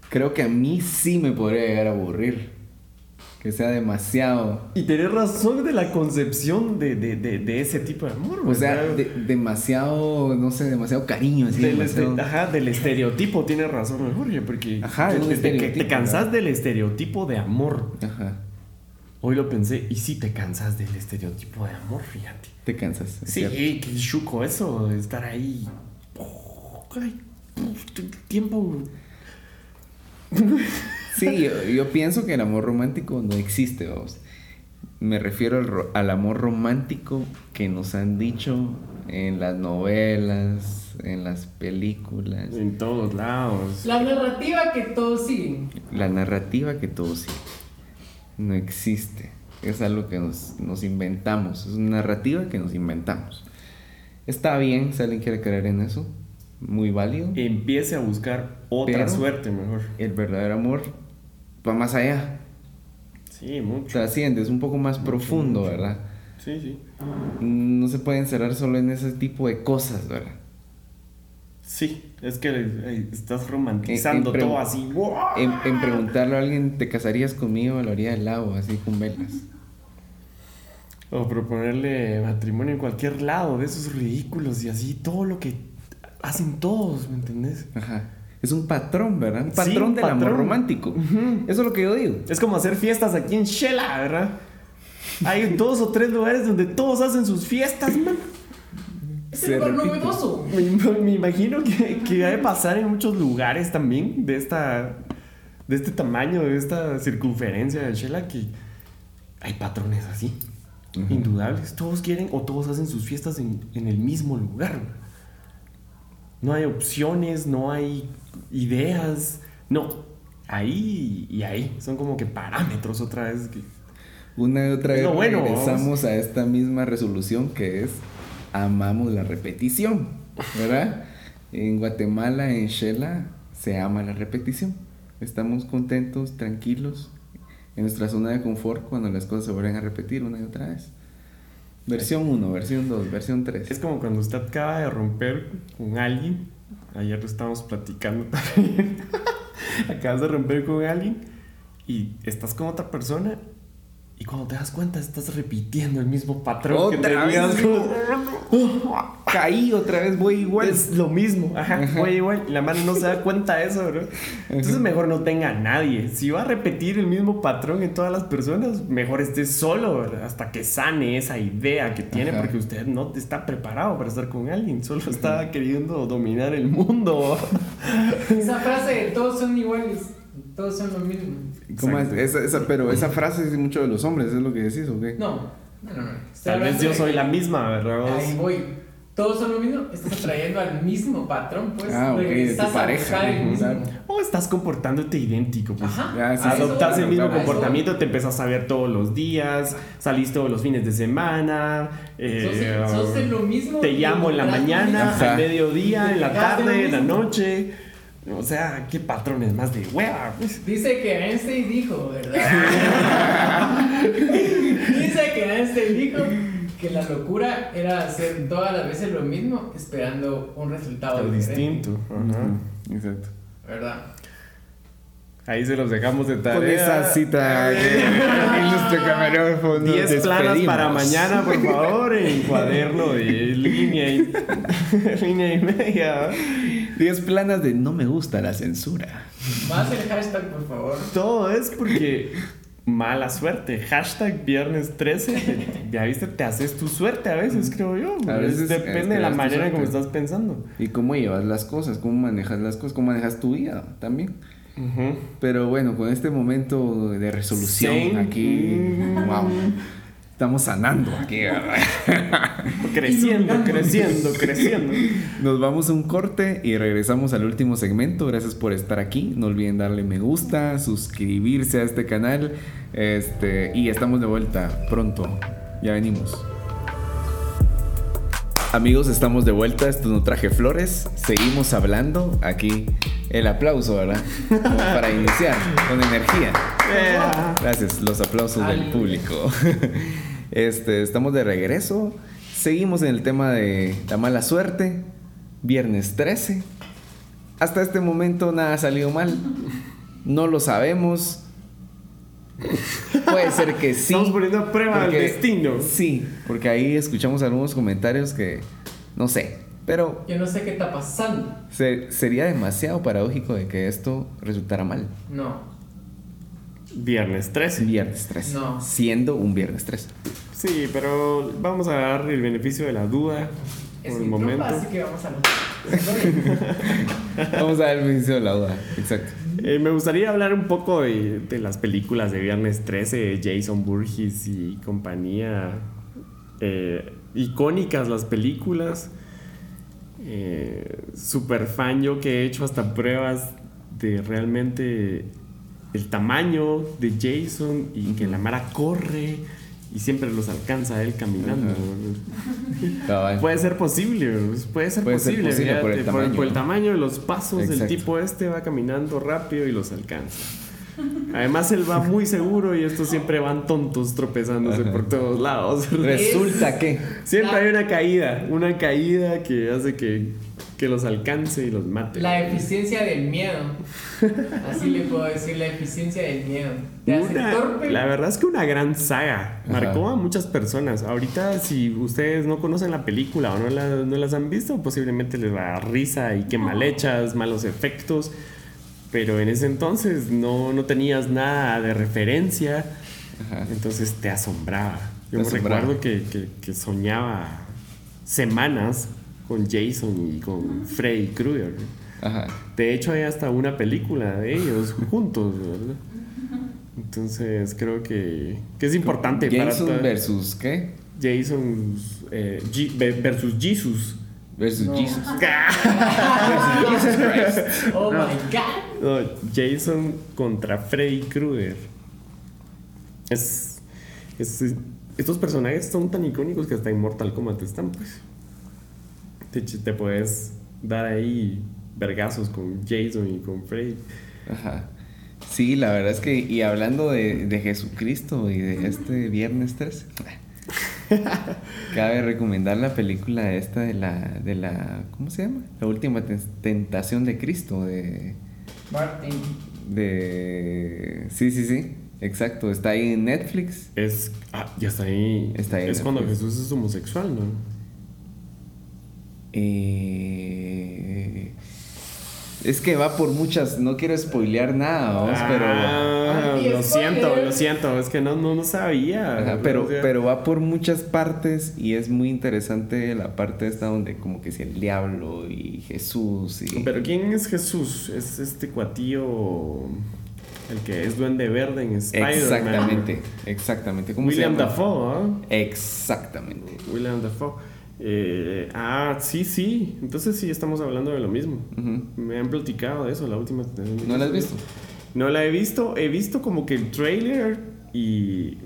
Creo que a mí sí me podría llegar a aburrir. Que sea demasiado... Y tenés razón de la concepción de, de, de, de ese tipo de amor. O sea, demasiado, no sé, demasiado cariño. Así, Del, demasiado- este- ajá, del estereotipo, tienes razón, Jorge, porque Ajá, te, te- te- cansás ¿verdad? del estereotipo de amor. Ajá. Hoy lo pensé, y sí te cansas del estereotipo de amor, fíjate. Te cansas. es Sí, cierto. qué chuco eso, de estar ahí. Oh, ay, tiempo. Sí, yo, yo pienso que el amor romántico no existe, vamos. Me refiero al, ro- al amor romántico que nos han dicho en las novelas, en las películas, En todos lados. La narrativa que todos siguen. la narrativa que todos siguen. No existe. Es algo que nos, nos inventamos. Es una narrativa que nos inventamos. Está bien si alguien quiere creer en eso. Muy válido. Empiece a buscar otra Pero- suerte mejor. El verdadero amor va más allá. Sí, mucho. Trasciende, es un poco más profundo, mucho. ¿verdad? Sí, sí. No se puede encerrar solo en ese tipo de cosas, ¿verdad? Sí, es que estás romantizando En- en todo así. En, en preguntarle a alguien, ¿te casarías conmigo a la orilla del lago, así con velas? O proponerle matrimonio en cualquier lado, de esos ridículos y así, todo lo que hacen todos, ¿me entendés? Ajá. Es un patrón, ¿verdad? Un Sí, patrón un del amor patrón. romántico. Ujú. Eso es lo que yo digo. Es como hacer fiestas aquí en Shela, ¿verdad? Hay dos o tres lugares donde todos hacen sus fiestas, man. Es Se el lugar repite. novedoso. Me, me imagino que, que ha de pasar en muchos lugares también de esta de este tamaño, de esta circunferencia de Shela que hay patrones así, indudables. Todos quieren o todos hacen sus fiestas en, en el mismo lugar. No hay opciones, no hay ideas, no. Ahí y ahí son como que parámetros otra vez. Que, Una y otra vez bueno, regresamos a esta misma resolución que es amamos la repetición, ¿verdad? En Guatemala, en Shela, se ama la repetición. Estamos contentos, tranquilos, en nuestra zona de confort cuando las cosas se vuelven a repetir una y otra vez. Versión 1, versión 2, versión 3. Es como cuando usted acaba de romper con alguien. Ayer lo estábamos platicando también. Acabas de romper con alguien y estás con otra persona. Y cuando te das cuenta, estás repitiendo el mismo patrón que Otra vez, tenías. así Caí otra vez, voy igual. Es lo mismo, ajá, fue igual. Y la mano no se da cuenta de eso, bro. Entonces, mejor no tenga a nadie. Si va a repetir el mismo patrón en todas las personas, mejor esté solo ¿verdad? hasta que sane esa idea que tiene, Ajá. porque usted no está preparado para estar con alguien, solo está queriendo dominar el mundo. Esa frase de todos son iguales, todos son lo mismo. ¿Cómo es? Esa, esa- pero esa frase es mucho de los hombres, es lo que decís, ¿o qué? No, no, no. no. Tal vez yo de soy la misma, ¿verdad? vos? Ahí voy. Todos son lo mismo, estás atrayendo al mismo patrón, pues. Ah, ok, de tu a pareja, el mismo. O estás comportándote idéntico, pues. Ajá. Sí, eso Adoptas el mismo eso comportamiento, te empezás a ver todos los días, salís todos los fines de semana, eh, Sos- sos de lo mismo te llamo en la mañana, al mediodía, en la tarde, en la mismo. noche. O sea, qué patrones más de hueva, pues. Dice que Einstein dijo, ¿verdad? Dice que Einstein dijo que la locura era hacer todas las veces lo mismo esperando un resultado distinto. Ajá. Exacto. ¿verdad? Ahí se los dejamos de tarea. Con esa cita que aquí nuestro camarógrafo nos 10 planas para mañana, por favor, en cuaderno de línea y, línea y media. 10 planas de no me gusta la censura. Más el hashtag, por favor. Todo es porque mala suerte. Hashtag viernes 13. Ya viste, te haces tu suerte a veces, creo yo. A veces depende de la manera como estás pensando. Y cómo llevas las cosas, cómo manejas las cosas, cómo manejas tu vida también. Pero bueno, con este momento de resolución Sí. aquí, Mm. wow, estamos sanando aquí, ¿verdad? Creciendo, creciendo, creciendo. Nos vamos a un corte y regresamos al último segmento. Gracias por estar aquí. No olviden darle me gusta, suscribirse a este canal. Este, y estamos de vuelta pronto. Ya venimos. Amigos, estamos de vuelta. Esto no traje flores. Seguimos hablando. Aquí el aplauso, ¿verdad? Como para iniciar con energía. Eh, Gracias, los aplausos del público. Este, estamos de regreso. Seguimos en el tema de la mala suerte. Viernes 13. Hasta este momento nada ha salido mal. No lo sabemos. Puede ser que sí. Estamos poniendo a prueba porque- destino. Sí, porque ahí escuchamos algunos comentarios que no sé. Pero Yo no sé qué está pasando. se- sería demasiado paradójico de que esto resultara mal. No. Viernes 13. Viernes 13. No. Siendo un viernes 13. Sí, pero vamos a dar el beneficio de la duda Es por el momento. tropa, así que vamos a Vamos a dar el beneficio de la duda. Exacto. Eh, me gustaría hablar un poco de, de las películas de Viernes 13, Jason Burgess y compañía. Eh, icónicas las películas. Eh, super fan yo que he hecho hasta pruebas de realmente el tamaño de Jason y que la Mara corre y siempre los alcanza él caminando. Puede ser posible, puede ser Puede ser posible, por el tamaño, por el ¿no? tamaño de los pasos, el Exacto. tipo este va caminando rápido y los alcanza. Además él va muy seguro y estos siempre van tontos tropezándose Ajá. por todos lados. Resulta que. Siempre hay una caída, una caída que hace que, que los alcance y los mate. La eficiencia del miedo. Así le puedo decir, la eficiencia del miedo. Te hace Una- torpe. la verdad es que una gran saga. Ajá. Marcó a muchas personas. Ahorita, si ustedes no conocen la película o no, la- no las han visto, posiblemente les va a dar risa y qué mal hechas, malos efectos. Pero en ese entonces no, no tenías nada de referencia. Ajá. Entonces te asombraba. Te Yo me asombraba. recuerdo que, que- que soñaba semanas con Jason y con Freddy Krueger. Ajá. De hecho, hay hasta una película de ellos juntos, ¿verdad? Entonces creo que, que es importante Jason para versus qué? Jason eh, Je- ve- versus Jesus. Versus No. Jesus. Jesus Christ. Oh No. my god. No, Jason contra Freddy Krueger. Es, es- estos personajes son tan icónicos que hasta en Mortal Kombat están, pues. Te, te puedes dar ahí vergazos con Jason y con Freddy. Ajá. Sí, la verdad es que, y hablando de, de Jesucristo y de este viernes 13, cabe recomendar la película esta de la, de la, ¿cómo se llama? La última ten- tentación de Cristo, de, Martin. De, sí, sí, sí, exacto, está ahí en Netflix. Es. Ah, ya está ahí. Está ahí en Es cuando. Jesús es homosexual, ¿no? Eh, es que va por muchas, no quiero spoilear nada, vamos, pero... Ah, Anti- lo siento, lo siento. Es que no, no, no sabía. Ajá, pero, pero va por muchas partes y es muy interesante la parte esta donde como que si el diablo y Jesús y... Pero ¿quién es Jesús? Es este cuatillo. El que es Duende Verde en Spider-Man. exactamente, exactamente. ¿Cómo William se llama? Dafoe, ¿ah? Exactamente. William Dafoe. Eh, ah, sí, sí. Entonces sí estamos hablando de lo mismo. Me han platicado de eso la última. ¿No la has visto? No la he visto. He visto como que el trailer y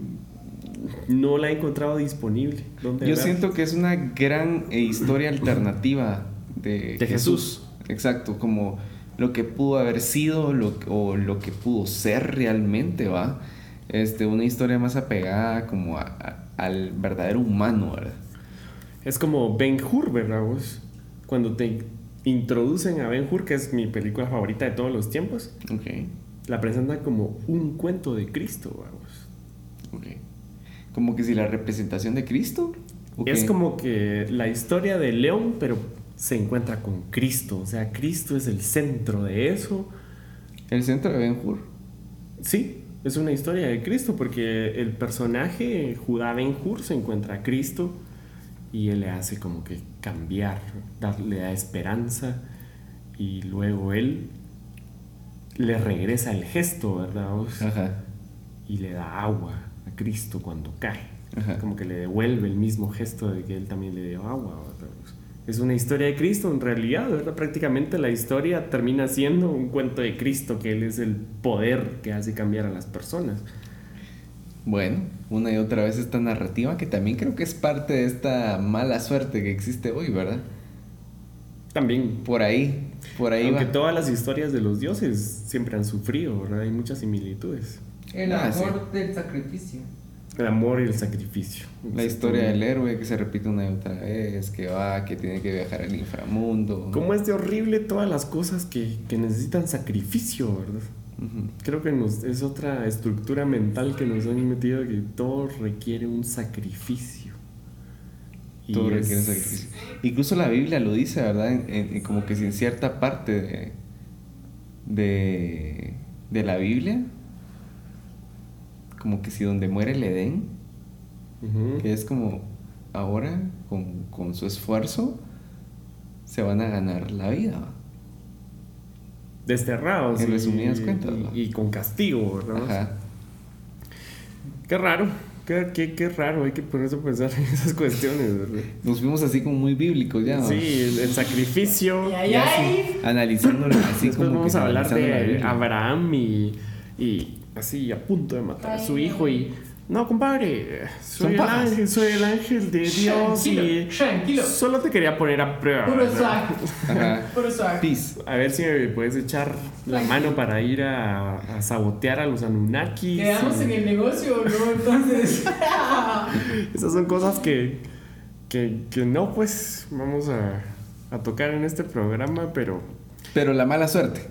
no la he encontrado disponible. ¿Dónde Yo siento que es una gran eh, historia alternativa de, De Jesús. Exacto, como lo que pudo haber sido lo, o lo que pudo ser realmente, ¿va? Este, una historia más apegada como a- a- al verdadero humano, ¿verdad? Es como Ben Hur, ¿verdad vos? Cuando te introducen a Ben Hur, que es mi película favorita de todos los tiempos, la presentan como un cuento de Cristo, vamos. ok. Como que si la representación de Cristo. ¿o Es como que la historia de León, pero se encuentra con Cristo. O sea, Cristo es el centro de eso. El centro de Ben Hur. Sí, es una historia de Cristo, porque el personaje Judá Ben Hur se encuentra a Cristo y él le hace como que cambiar, dar- le da esperanza y luego él le regresa el gesto, ¿verdad? Ajá. Y le da agua a Cristo cuando cae. Ajá. Como que le devuelve el mismo gesto de que él también le dio agua. ¿verdad? Es una historia de Cristo en realidad, ¿verdad? Prácticamente la historia termina siendo un cuento de Cristo, que Él es el poder que hace cambiar a las personas. Bueno, una y otra vez esta narrativa que también creo que es parte de esta mala suerte que existe hoy, ¿verdad? También, Por ahí, por ahí aunque va. todas las historias de los dioses siempre han sufrido, ¿verdad? Hay muchas similitudes. El Ah, amor del sacrificio. El amor y el sacrificio. La historia del héroe que se repite una y otra vez, que va, que tiene que viajar al inframundo. ¿Cómo es de horrible todas las cosas que, que necesitan sacrificio, verdad? Creo que nos, es otra estructura mental que nos han metido que todo requiere un sacrificio. Todo requiere es- sacrificio. Incluso la Biblia lo dice, ¿verdad? En- en- en como que si en cierta parte de, de, de la Biblia, como que si donde muere el Edén, que es como ahora, con, con su esfuerzo, se van a ganar la vida. Desterrados. En y- resumidas cuentas, y- ¿no? Y, con castigo, ¿verdad? Ajá. Qué raro. Qué, qué, qué raro. Hay que ponerse a pensar en esas cuestiones, ¿verdad? Nos fuimos así como muy bíblicos ya. ¿va? Sí, el, el sacrificio. Y y así. Analizándolo así Después como vamos que a hablar de. Abraham y, y así a punto de matar a su hijo y no compadre soy el ángel soy el ángel de Dios y solo te quería poner a prueba Puro swag. Peace. a ver si me puedes echar la mano para ir a, a sabotear a los Anunnakis Quedamos y- en el negocio, ¿no? Entonces. esas son cosas que, que, que no pues vamos a a tocar en este programa, pero Pero la mala suerte.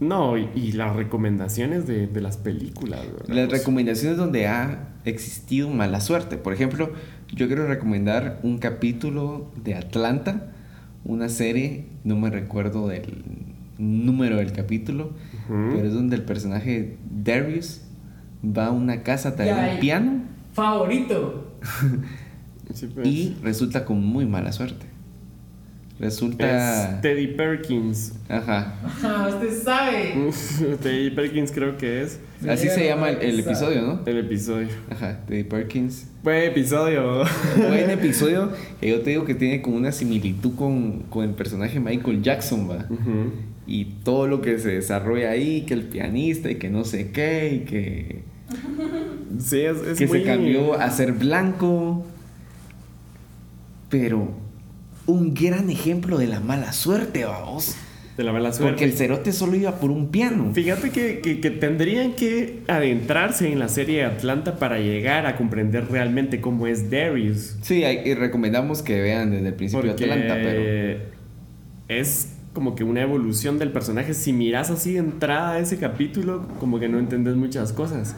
No, y, y las recomendaciones de, de las películas. ¿verdad? Las Pues, recomendaciones donde ha existido mala suerte. Por ejemplo, yo quiero recomendar un capítulo de Atlanta, una serie, no me recuerdo del número del capítulo, pero es donde el personaje Darius va a una casa a traer un piano Favorito. sí, pues. y resulta con muy mala suerte. Resulta... Es Teddy Perkins. Ajá. Ah, usted sabe. Teddy Perkins creo que es Así se llama el, episodio, ¿no? el episodio. Ajá, Teddy Perkins. Buen episodio. Buen episodio que yo te digo que tiene como una similitud con, con el personaje Michael Jackson, va. Y todo lo que se desarrolla ahí, que el pianista y que no sé qué, y que, Sí, es, es que muy... se cambió a ser blanco. Pero un gran ejemplo de la mala suerte, vamos. De la mala suerte. Porque el cerote solo iba por un piano. Fíjate que, que- que tendrían que adentrarse en la serie de Atlanta para llegar a comprender realmente cómo es Darius. Sí, hay- y recomendamos que vean desde el principio Porque Atlanta, pero... es como que una evolución del personaje. Si miras así de entrada a ese capítulo, como que no entendés muchas cosas.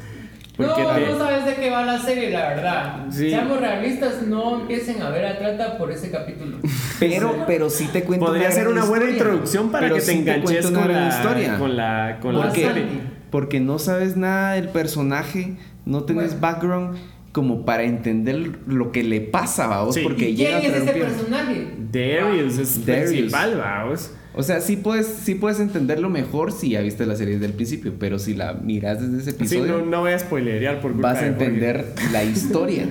Porque no, te- no sabes de qué va la serie, la verdad. Sí. Seamos realistas, no empiecen a ver Atlanta por ese capítulo. Pero, pero sí te cuento Podría ser una buena historia. introducción para que te sí enganches con la, historia. con la, con la Porque, serie. porque no sabes nada del personaje, no tenés Bueno. background como para entender lo que le pasa a vos, Sí. porque ¿Y llega quién a es ese personaje? Darius es Darius. principal, vamos. O sea, sí puedes, sí puedes entenderlo mejor si ya viste la serie desde el principio, pero si la miras desde ese Sí, episodio, no, no voy a spoilerear por culpa vas a entender la historia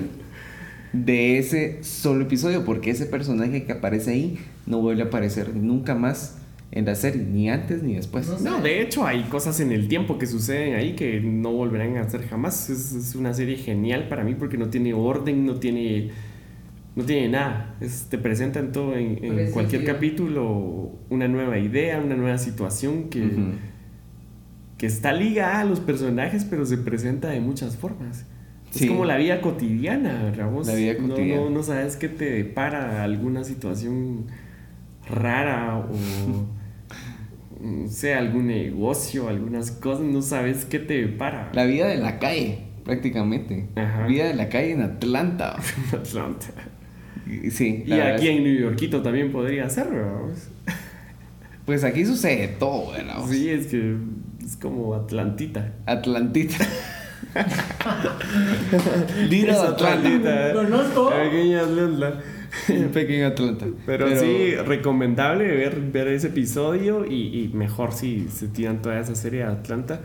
de ese solo episodio, porque ese personaje que aparece ahí no vuelve a aparecer nunca más en la serie, ni antes ni después. No sé. No, de hecho hay cosas en el tiempo que suceden ahí que no volverán a hacer jamás. Es, es una serie genial para mí porque no tiene orden, no tiene, no tiene nada. Es- te presentan todo en, en cualquier capítulo una nueva idea, una nueva situación que, que está ligada a los personajes pero se presenta de muchas formas. Sí. Es como la vida cotidiana, ¿verdad? Vos La vida no- cotidiana. No, no sabes qué te depara alguna situación rara o no sé, algún negocio, algunas cosas, no sabes qué te depara. La vida de la calle, prácticamente. Ajá. Vida de la calle en Atlanta. Atlanta. Y- Sí. Y aquí es- en New Yorkito también podría ser, ¿verdad? Pues aquí sucede todo, ¿verdad? Sí, es que es como Atlantita. Atlantita. Little Atlanta. Conozco. Pequeña Atlanta. Un pequeño Atlanta. Pero, sí, recomendable ver, ver ese episodio y, y mejor si se tiran toda esa serie de Atlanta.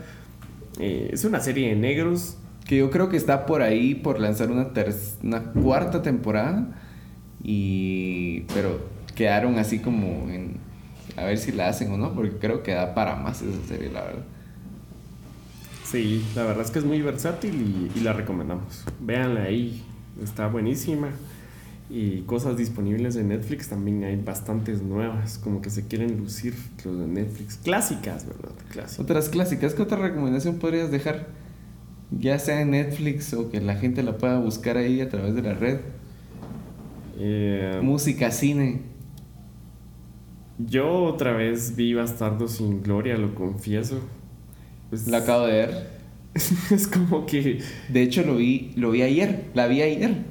Eh, es una serie de negros. Que yo creo que está por ahí por lanzar una, ter- una cuarta temporada. Y. Pero quedaron así como en. A ver si la hacen o no, porque creo que da para más esa serie, la verdad. Sí, la verdad es que es muy versátil y, y la recomendamos. Véanla ahí, está buenísima. Y cosas disponibles en Netflix también hay bastantes nuevas, como que se quieren lucir los de Netflix. Clásicas, ¿verdad? Clásicas. Otras clásicas, ¿qué otra recomendación podrías dejar? Ya sea en Netflix o que la gente la pueda buscar ahí a través de la red. Eh, Música, cine. yo otra vez vi Bastardo sin Gloria, lo confieso. Pues, La acabo de ver. es como que De hecho, lo vi, lo vi ayer. La vi ayer.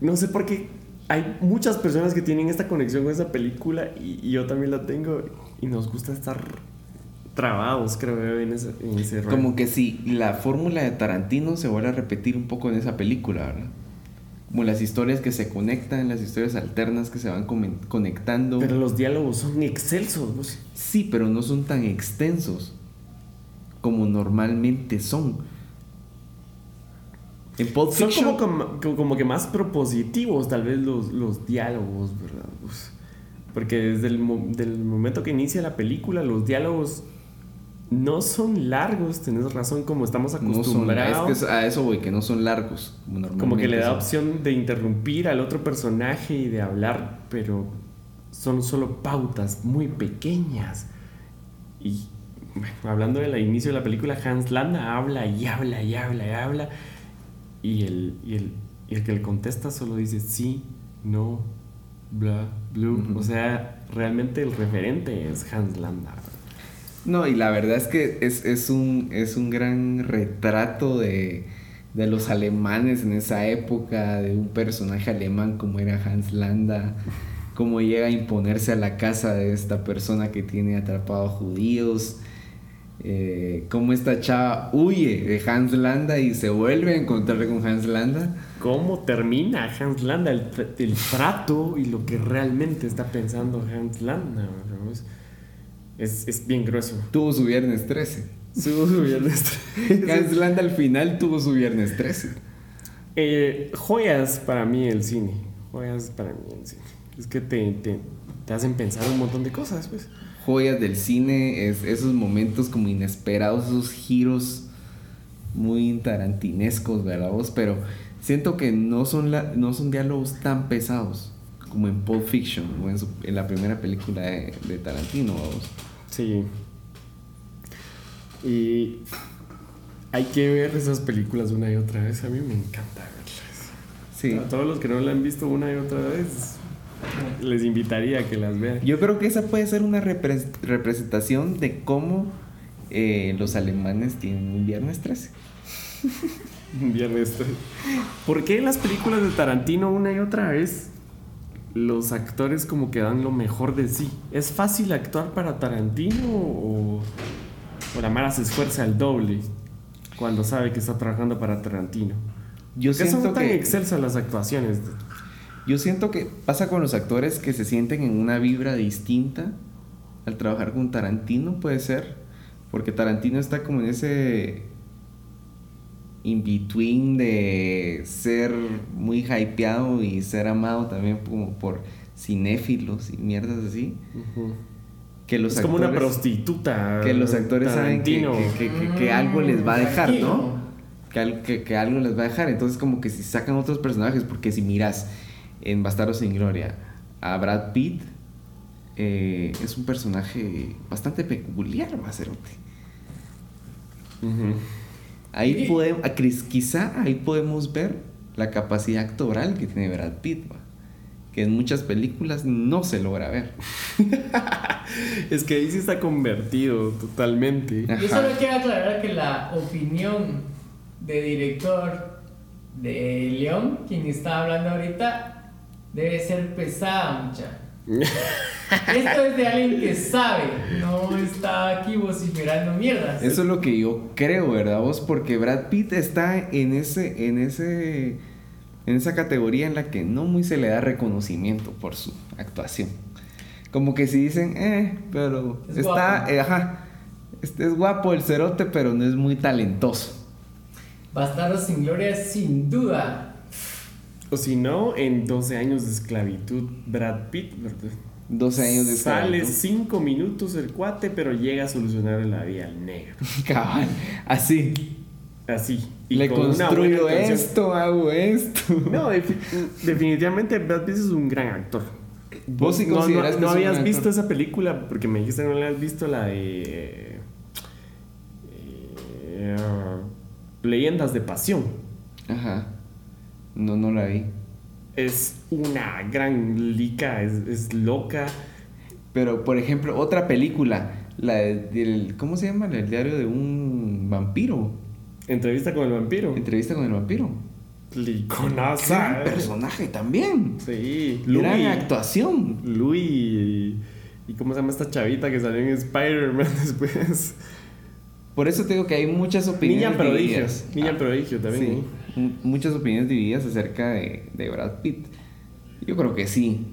no sé por qué hay muchas personas que tienen esta conexión con esa película y, y yo también la tengo y nos gusta estar trabados, creo yo, en ese, en ese. Como que si la fórmula de Tarantino se vuelve a repetir un poco en esa película, ¿verdad? Como las historias que se conectan, las historias alternas que se van conectando. Pero los diálogos son excelsos. vos. Sí, pero no son tan extensos como normalmente son. En Pulp Son Fiction, como, como, como que más propositivos, tal vez, los, los diálogos, ¿verdad? Porque desde el del momento que inicia la película, los diálogos no son largos, tenés razón, como estamos no son, es acostumbrados. que es- a eso voy, que no son largos. Como, como que le da opción de interrumpir al otro personaje y de hablar, pero son solo pautas muy pequeñas. Y bueno, hablando del inicio de la película, Hans Landa habla y habla y habla y habla. Y el, y el, y el que le contesta solo dice sí, no, bla, blue. O sea, realmente el referente es Hans Landa. No, y la verdad es que es, es, un, es un gran retrato de, de los alemanes en esa época, de un personaje alemán como era Hans Landa, cómo llega a imponerse a la casa de esta persona que tiene atrapados judíos, eh, cómo esta chava huye de Hans Landa y se vuelve a encontrar con Hans Landa. ¿Cómo termina Hans Landa el, el trato y lo que realmente está pensando Hans Landa? Es, es bien grueso. Tuvo su viernes 13. Tuvo su viernes 13. Hans Landa al final tuvo su viernes 13. Eh, joyas para mí el cine. Joyas para mí el cine. Es que te, te, te hacen pensar un montón de cosas, pues joyas del cine, es, esos momentos como inesperados, esos giros muy tarantinescos, ¿verdad vos? Pero siento que no son, la, no son diálogos tan pesados como en Pulp Fiction o en, su, en la primera película de, de Tarantino, vos. Sí. Y hay que ver esas películas una y otra vez. A mí me encanta verlas. Sí. A todos los que no la han visto una y otra vez, les invitaría a que las vean. Yo creo que esa puede ser una repre representación de cómo eh, los alemanes tienen un viernes 13. un viernes 13. ¿Por qué las películas de Tarantino una y otra vez los actores como que dan lo mejor de sí? ¿Es fácil actuar para Tarantino o, o la Mara se esfuerza el doble cuando sabe que está trabajando para Tarantino? Yo ¿Qué siento son tan que excelsas las actuaciones? Yo siento que pasa con los actores que se sienten en una vibra distinta al trabajar con Tarantino, puede ser. Porque Tarantino está como en ese in-between de ser muy hypeado y ser amado también como por cinéfilos y mierdas así. Uh -huh. Que los es actores, como una prostituta. Que los actores Tarantino. saben que, que, que, que, algo les va a dejar, Tranquilo. ¿no? Que, que, algo les va a dejar. Entonces como que si sacan otros personajes, porque si miras en Bastardos sin Gloria a Brad Pitt, eh, es un personaje bastante peculiar, Macerote. Uh -huh. Ahí podemos, quizá ahí podemos ver la capacidad actoral que tiene Brad Pitt, ¿va? que en muchas películas no se logra ver. es que ahí sí está convertido totalmente. Yo solo quiero aclarar que la opinión de director de León, quien está hablando ahorita, debe ser pesada, mucha. Esto es de alguien que sabe, no está aquí vociferando mierdas. Eso es lo que yo creo, ¿verdad vos? Porque Brad Pitt está en ese, en ese, en esa categoría en la que no muy se le da reconocimiento por su actuación. Como que si dicen, eh, pero Es está, guapo. eh, ajá, este es guapo el cerote, pero no es muy talentoso. Bastardos sin gloria, sin duda. O si no, en 12 años de esclavitud, Brad Pitt, ¿verdad? 12 años de Sale esclavitud. 5 minutos el cuate, pero llega a solucionar la vida al negro. Cabal, así. Así. Le con construyo esto, hago esto. No, defi- definitivamente Brad Pitt es un gran actor. Vos sí no, no, no habías visto esa película porque me dijiste que no la has visto la de eh, Leyendas de Pasión. Ajá. No, no la vi. Es una gran lica, es, es loca. Pero, por ejemplo, otra película, la de- del, ¿cómo se llama? El diario de un vampiro. Entrevista con el vampiro. Entrevista con el vampiro. Liconaza. Gran personaje también. Sí, Gran actuación. Louis y, y ¿cómo se llama esta chavita que salió en Spider-Man después? Por eso te digo que hay muchas opiniones Niña prodigio. divididas. Niña Ah, prodigio también. sí. Muchas opiniones divididas acerca de, de Brad Pitt. Yo creo que sí.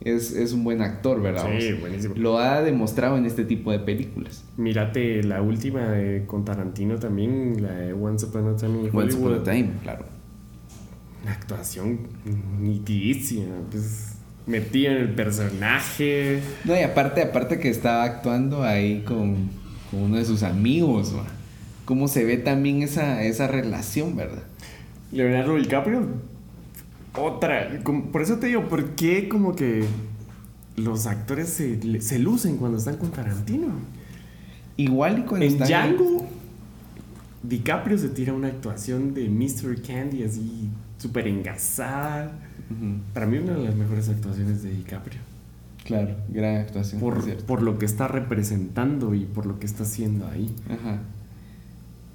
Es, es un buen actor, ¿verdad? Sí, buenísimo. Lo ha demostrado en este tipo de películas. Mírate la última de, con Tarantino también, la de Once Upon a Time in Once Upon a Time, claro. Una actuación nitidísima, pues metida en el personaje. No, y aparte, aparte que estaba actuando ahí con, con uno de sus amigos, ¿va? Cómo se ve también esa, esa relación, ¿verdad? Leonardo DiCaprio, otra. Por eso te digo, ¿por qué como que los actores se, se lucen cuando están con Tarantino? Igual y cuando En están- Django, DiCaprio se tira una actuación de Mr. Candy así súper engasada. Para mí una de las mejores actuaciones de DiCaprio. Claro, gran actuación. por, por lo que está representando y por lo que está haciendo ahí. Ajá.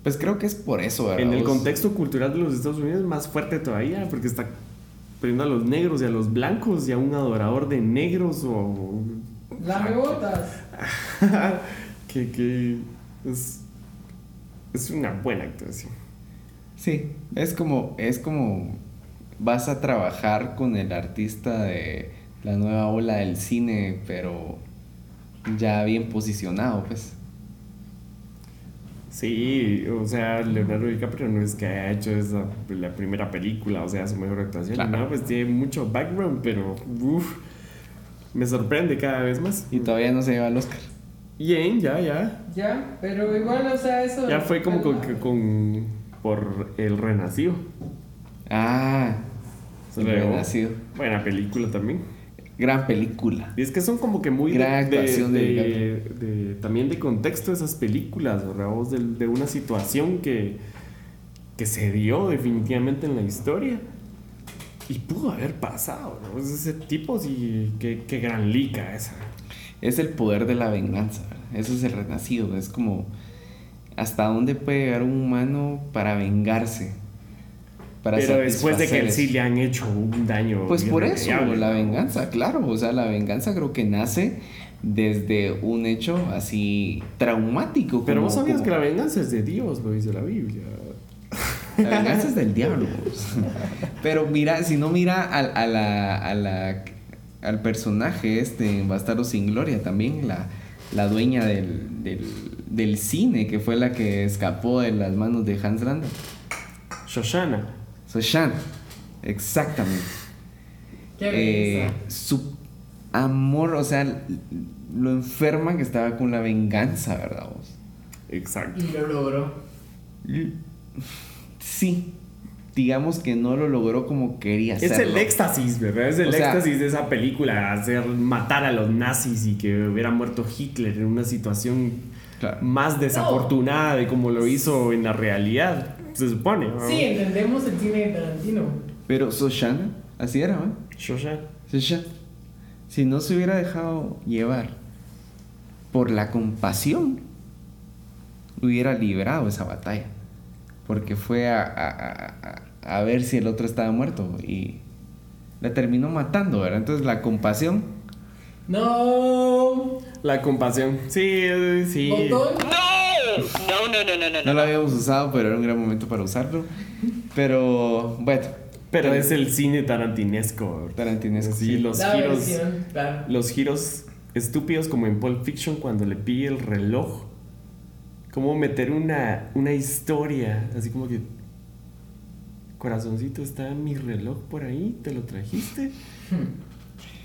Pues creo que es por eso, ¿verdad? En el contexto cultural de los Estados Unidos es más fuerte todavía, porque está poniendo a los negros y a los blancos y a un adorador de negros o... Lame botas. que, que es, es una buena actuación. Sí, es como, es como vas a trabajar con el artista de la nueva ola del cine, pero ya bien posicionado, pues. Sí, o sea, Leonardo DiCaprio no es que haya hecho esa, la primera película, o sea, su mejor actuación, Claro. no, pues tiene mucho background, pero uff, me sorprende cada vez más. Y todavía no se lleva el Oscar. Bien, ya, ya. Ya, pero igual, o sea, eso. Ya fue como con, con- por El Renacido. Ah, El. Renacido. Buena película también. Gran película. Y es que son como que muy de- Gran de, actuación de de- de- también de contexto esas películas, ¿verdad? Vos de una situación que, que se dio definitivamente en la historia y pudo haber pasado, ¿no? Es ese tipo, sí, qué, qué gran lica esa. Es el poder de la venganza, ¿verdad? Eso es el renacido. Es como hasta dónde puede llegar un humano para vengarse. Para Pero después de que sí le han hecho un daño. Pues por eso, la venganza, claro. O sea, la venganza creo que nace desde un hecho así traumático. Pero vos sabías como- que la venganza es de Dios, lo dice la Biblia. La venganza es del diablo. Pero mira, si no mira al, a la, a la- al personaje este en Bastardo sin Gloria, también la, la dueña del, del, del cine, que fue la que escapó de las manos de Hans Landa. Shoshana. Soshan, exactamente. Qué Eh, su amor, o sea, lo enferma que estaba con la venganza, ¿verdad vos? Exacto. Y lo logró. Sí, digamos que no lo logró como quería Es hacerlo. el éxtasis, ¿verdad? Es el O sea- éxtasis de esa película, hacer matar a los nazis y que hubiera muerto Hitler en una situación Claro. más desafortunada de como lo hizo en la realidad, se supone. ¿no? Sí, entendemos el cine de Tarantino. Pero Soshana, así era, ¿no? Shoshan. Soshan, si no se hubiera dejado llevar por la compasión, hubiera librado esa batalla. Porque fue a, a- a- a- a ver si el otro estaba muerto y la terminó matando, ¿verdad? Entonces la compasión, No. La compasión. Sí, eh, sí. Botón. No, no, no, no, no, no lo habíamos usado, pero era un gran momento para usarlo. Pero bueno, Pero es el cine tarantinesco. Tarantinesco, Sí, sí. los La giros. versión, claro. Los giros estúpidos como en Pulp Fiction cuando le pide el reloj. Cómo meter una, una historia, así como que... Corazoncito, ¿está mi reloj por ahí? ¿Te lo trajiste?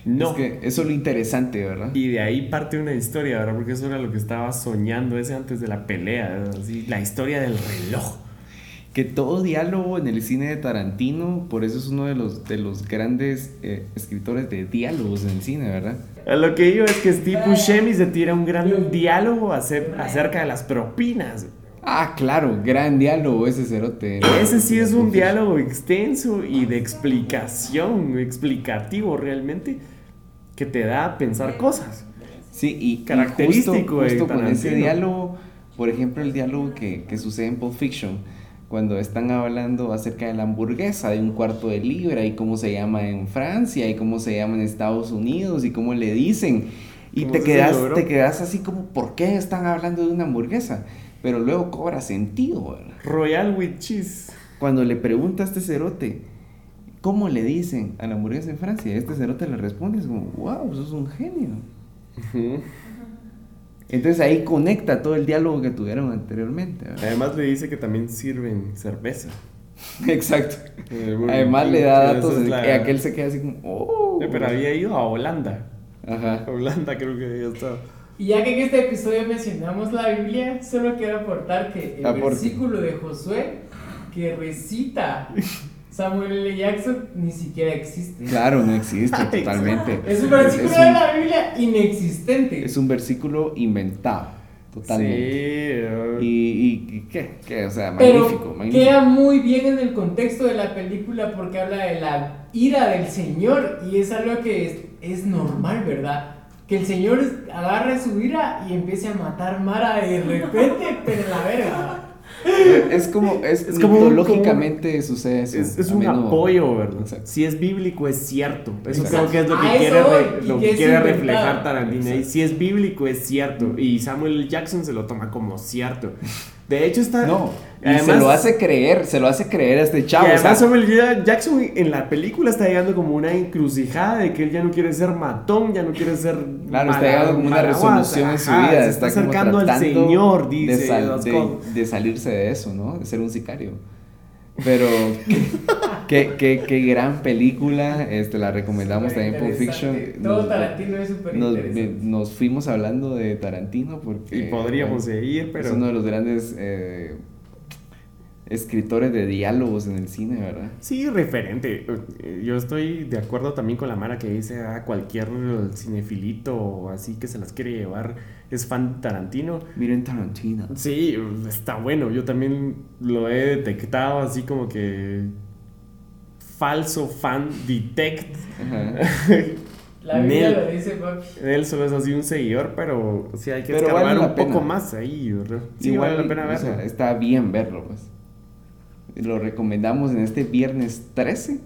No. es que eso es lo interesante, ¿verdad? Y de ahí parte una historia, ¿verdad? Porque eso era lo que estaba soñando ese antes de la pelea, la historia del reloj. que todo diálogo en el cine de Tarantino, por eso es uno de los, de los grandes eh, escritores de diálogos en el cine, ¿verdad? A lo que digo es que Steve Buscemi se tira un gran diálogo acer- acerca de las propinas. Ah, claro, gran diálogo ese cerote. Ese sí es un diálogo extenso y de explicación, explicativo realmente, que te da a pensar cosas. Sí, y y Característico justo, de justo con ese diálogo, por ejemplo, el diálogo que, que sucede en Pulp Fiction, cuando están hablando acerca de la hamburguesa de un cuarto de libra y cómo se llama en Francia y cómo se llama en Estados Unidos y cómo le dicen. Y ¿Cómo te quedas, logró? te quedas así como, ¿por qué están hablando de una hamburguesa? Pero luego cobra sentido, ¿verdad? Royal with cheese. Cuando le pregunta a este cerote, ¿cómo le dicen a la hamburguesa en Francia? Este cerote le responde, es como, wow, sos un genio. Entonces ahí conecta todo el diálogo que tuvieron anteriormente. ¿verdad? Además le dice que también sirven cerveza. Exacto. Eh, Además le da datos es de la- que aquel se queda así como, oh. Eh, Pero había ido a Holanda. Ajá. A Holanda creo que había estado. Y ya que en este episodio mencionamos la Biblia, solo quiero aportar que el Aporte. versículo de Josué que recita Samuel L. Jackson ni siquiera existe. Claro, no existe totalmente. Es un versículo Es de un- la Biblia inexistente. Es un versículo inventado, totalmente. Sí. eh, Y, y- y qué, qué, o sea, Pero magnífico, magnífico. queda muy bien en el contexto de la película porque habla de la ira del Señor y es algo que es, es normal, ¿verdad? que el señor agarre su ira y empiece a matar Mara de repente, pero en la verga. Es como, es, Es como un- mitológicamente sucede eso. Es, es un menudo. apoyo, ¿verdad? Exacto. Si es bíblico, es cierto. Eso Exacto. creo que es lo que quiere, re- y lo que quiere inventado. reflejar Tarantino. Exacto. Si es bíblico, es cierto. Y Samuel L. Jackson se lo toma como cierto. De hecho, está. No, y además, se lo hace creer, se lo hace creer a este chavo. y o además, sea, Samuel L. Jackson en la película está llegando como una encrucijada de que él ya no quiere ser matón, ya no quiere ser. Claro, está llegando como una resolución en su vida. Se está, acercando al Señor, de, dice. sal- de- de salirse de eso, ¿no? De ser un sicario. Pero qué, qué, qué gran película. Este, la recomendamos también Pulp Fiction. Todo Tarantino es súper nos, interesante. nos fuimos hablando de Tarantino porque Y podríamos bueno, seguir, es pero. uno de los grandes eh, escritores de diálogos en el cine, ¿verdad? Sí, referente. Yo estoy de acuerdo también con la Mara que dice a cualquier cinefilito o así que se las quiere llevar es fan de Tarantino. Miren Tarantino. Sí, está bueno. Yo también lo he detectado así como que falso fan detect. Ajá. La Biblia Nel. lo dice, papi. Él solo es así un seguidor, pero sí hay que Pero escarbar vale un poco más ahí, ¿verdad? Sí, Igual, vale la pena o verlo. sea, está bien verlo, pues. Lo recomendamos en este viernes 13.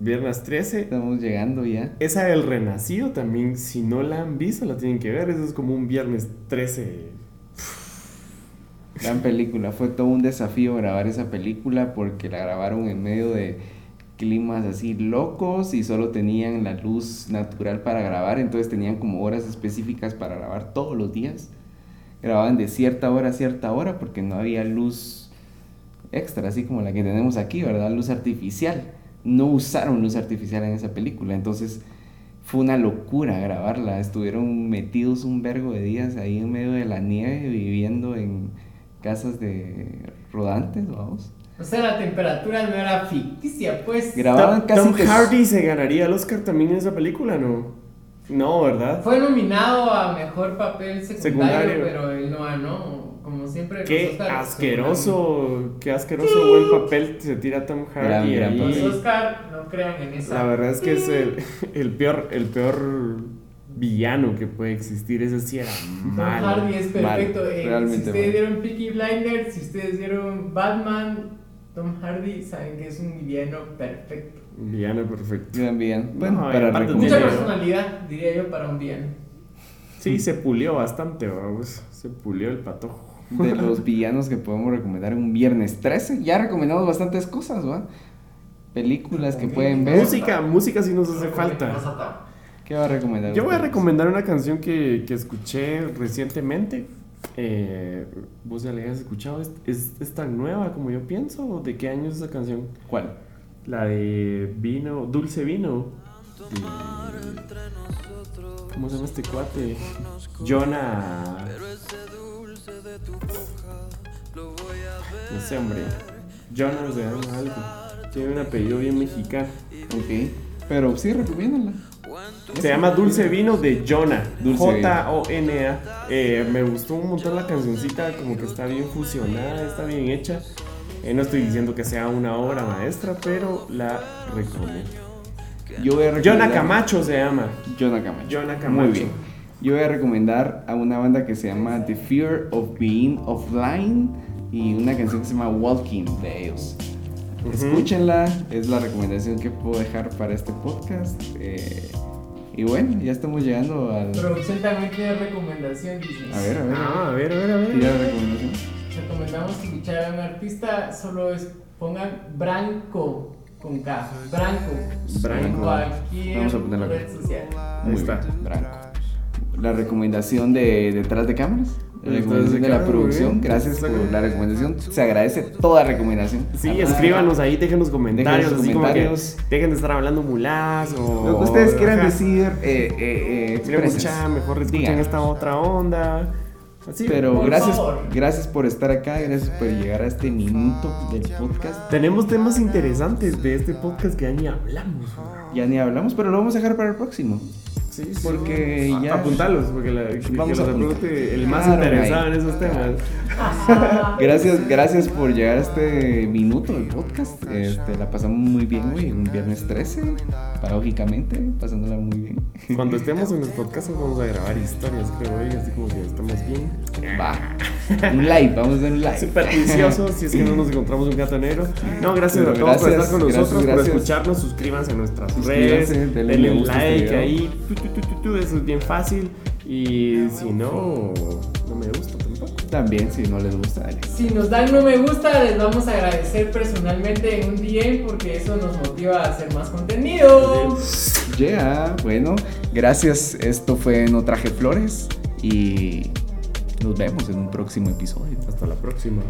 Viernes 13. Estamos llegando ya. Esa del Renacido también, si no la han visto, la tienen que ver. Eso es como un viernes 13. Gran película. Fue todo un desafío grabar esa película porque la grabaron en medio de climas así locos y solo tenían la luz natural para grabar. Entonces tenían como horas específicas para grabar todos los días. Grababan de cierta hora a cierta hora porque no había luz extra, así como la que tenemos aquí, ¿verdad? Luz artificial. No usaron luz artificial en esa película. Entonces fue una locura grabarla. Estuvieron metidos un vergo de días ahí en medio de la nieve viviendo en casas de rodantes, vamos. O sea, la temperatura no era ficticia, pues. Grababan Tom, casi Tom que- Hardy se ganaría el Oscar también en esa película, ¿no? No, ¿verdad? Fue nominado a mejor papel secundario, Secundario. pero él no ganó. Como siempre. los Qué Oscars, asqueroso, qué asqueroso buen papel se tira Tom Hardy Gran, gran ahí. Los. Oscar no crean en esa. La verdad es que es el, el peor, el peor villano que puede existir. Ese sí era Tom malo. Hardy es perfecto. Malo, Eh, si ustedes malo. vieron Peaky Blinders, si ustedes vieron Batman, Tom Hardy saben que es un villano perfecto. Villano perfecto. Bien, bien. Bueno, No, para aparte Mucha personalidad, diría yo, para un villano. Sí, se pulió bastante, vamos. Se pulió el patojo. De los villanos que podemos recomendar un viernes 13. Ya recomendamos bastantes cosas, ¿va? Películas que pueden ver. Música, música sí nos hace falta. ¿Qué va a recomendar? Yo voy a recomendar una canción que, que escuché recientemente. Eh, ¿Vos ya la habías escuchado? ¿Es, es, es tan nueva como yo pienso? ¿De qué año es esa canción? ¿Cuál? La de Vino, Dulce Vino. de- ¿Cómo se llama este cuate? Jonah. No sé, hombre. Jonah se llama algo. Tiene un apellido bien mexicano. Ok. Pero sí, recomiéndala. Se llama Dulce Vino de Jonah. J-O-N-A. Eh, me gustó un montón la cancioncita, como que está bien fusionada, está bien hecha. Eh, no estoy diciendo que sea una obra maestra, pero la recomiendo. Yo voy a recomendar. Jonah Camacho se llama. Jonah Camacho. Jonah Camacho. Muy bien. Yo voy a recomendar a una banda que se llama The Fear of Being Offline y una canción que se llama Walking de ellos. Escúchenla, es la recomendación que puedo dejar para este podcast. eh, y bueno, ya estamos llegando al. Producción también tiene recomendación, dice. A ver, a ver. Ah, a ver, a ver, a ver. Tira la recomendación. Recomendamos escuchar a un artista, solo es, pongan Branco con K. Branco. Branco. Vamos a ponerlo red aquí. social. Ahí Muy está. bien, Branco. La recomendación de detrás de cámaras. La Detrás recomendación de de la producción. Gracias por la recomendación. Se agradece toda recomendación. Sí, Ah, escríbanos ahí, déjenos comentarios. Dejen sus así como que comentarios. dejen de estar hablando mulás o. Lo que ustedes quieran Ajá. decir, eh, eh, eh, mejor escuchen Digan. esta otra onda. Así. Pero Por gracias, favor. gracias por estar acá, gracias por llegar a este minuto del podcast. Tenemos temas interesantes de este podcast que ya ni hablamos. Ya ni hablamos, pero lo vamos a dejar para el próximo. Sí, sí. Porque A- ya- Apuntalos, porque la, Vamos a pregunte el más Claro, interesado en esos temas. Gracias, gracias por llegar a este minuto del podcast. Este, la pasamos muy bien, güey. Un viernes 13, paradójicamente, pasándola muy bien. Cuando estemos en los podcasts vamos a grabar historias, creo, güey, así como que estamos bien. Va. Un live, vamos a hacer un live. Supersticiosos, si es que no nos encontramos un gato negro. No, gracias a Pero todos por gracias, estar con gracias, nosotros, por escucharnos. Suscríbanse a nuestras Suscríbanse, redes, denle denle gusta a este like ahí. Tu, tu, tu, tu, tu, eso es bien fácil. Y si no, no me gusta tampoco. También, si no les gusta, dale. Si nos dan no me gusta, les vamos a agradecer personalmente en un DM porque eso nos motiva a hacer más contenido. Yeah, bueno, gracias. Esto fue No Traje Flores y nos vemos en un próximo episodio. Hasta la próxima.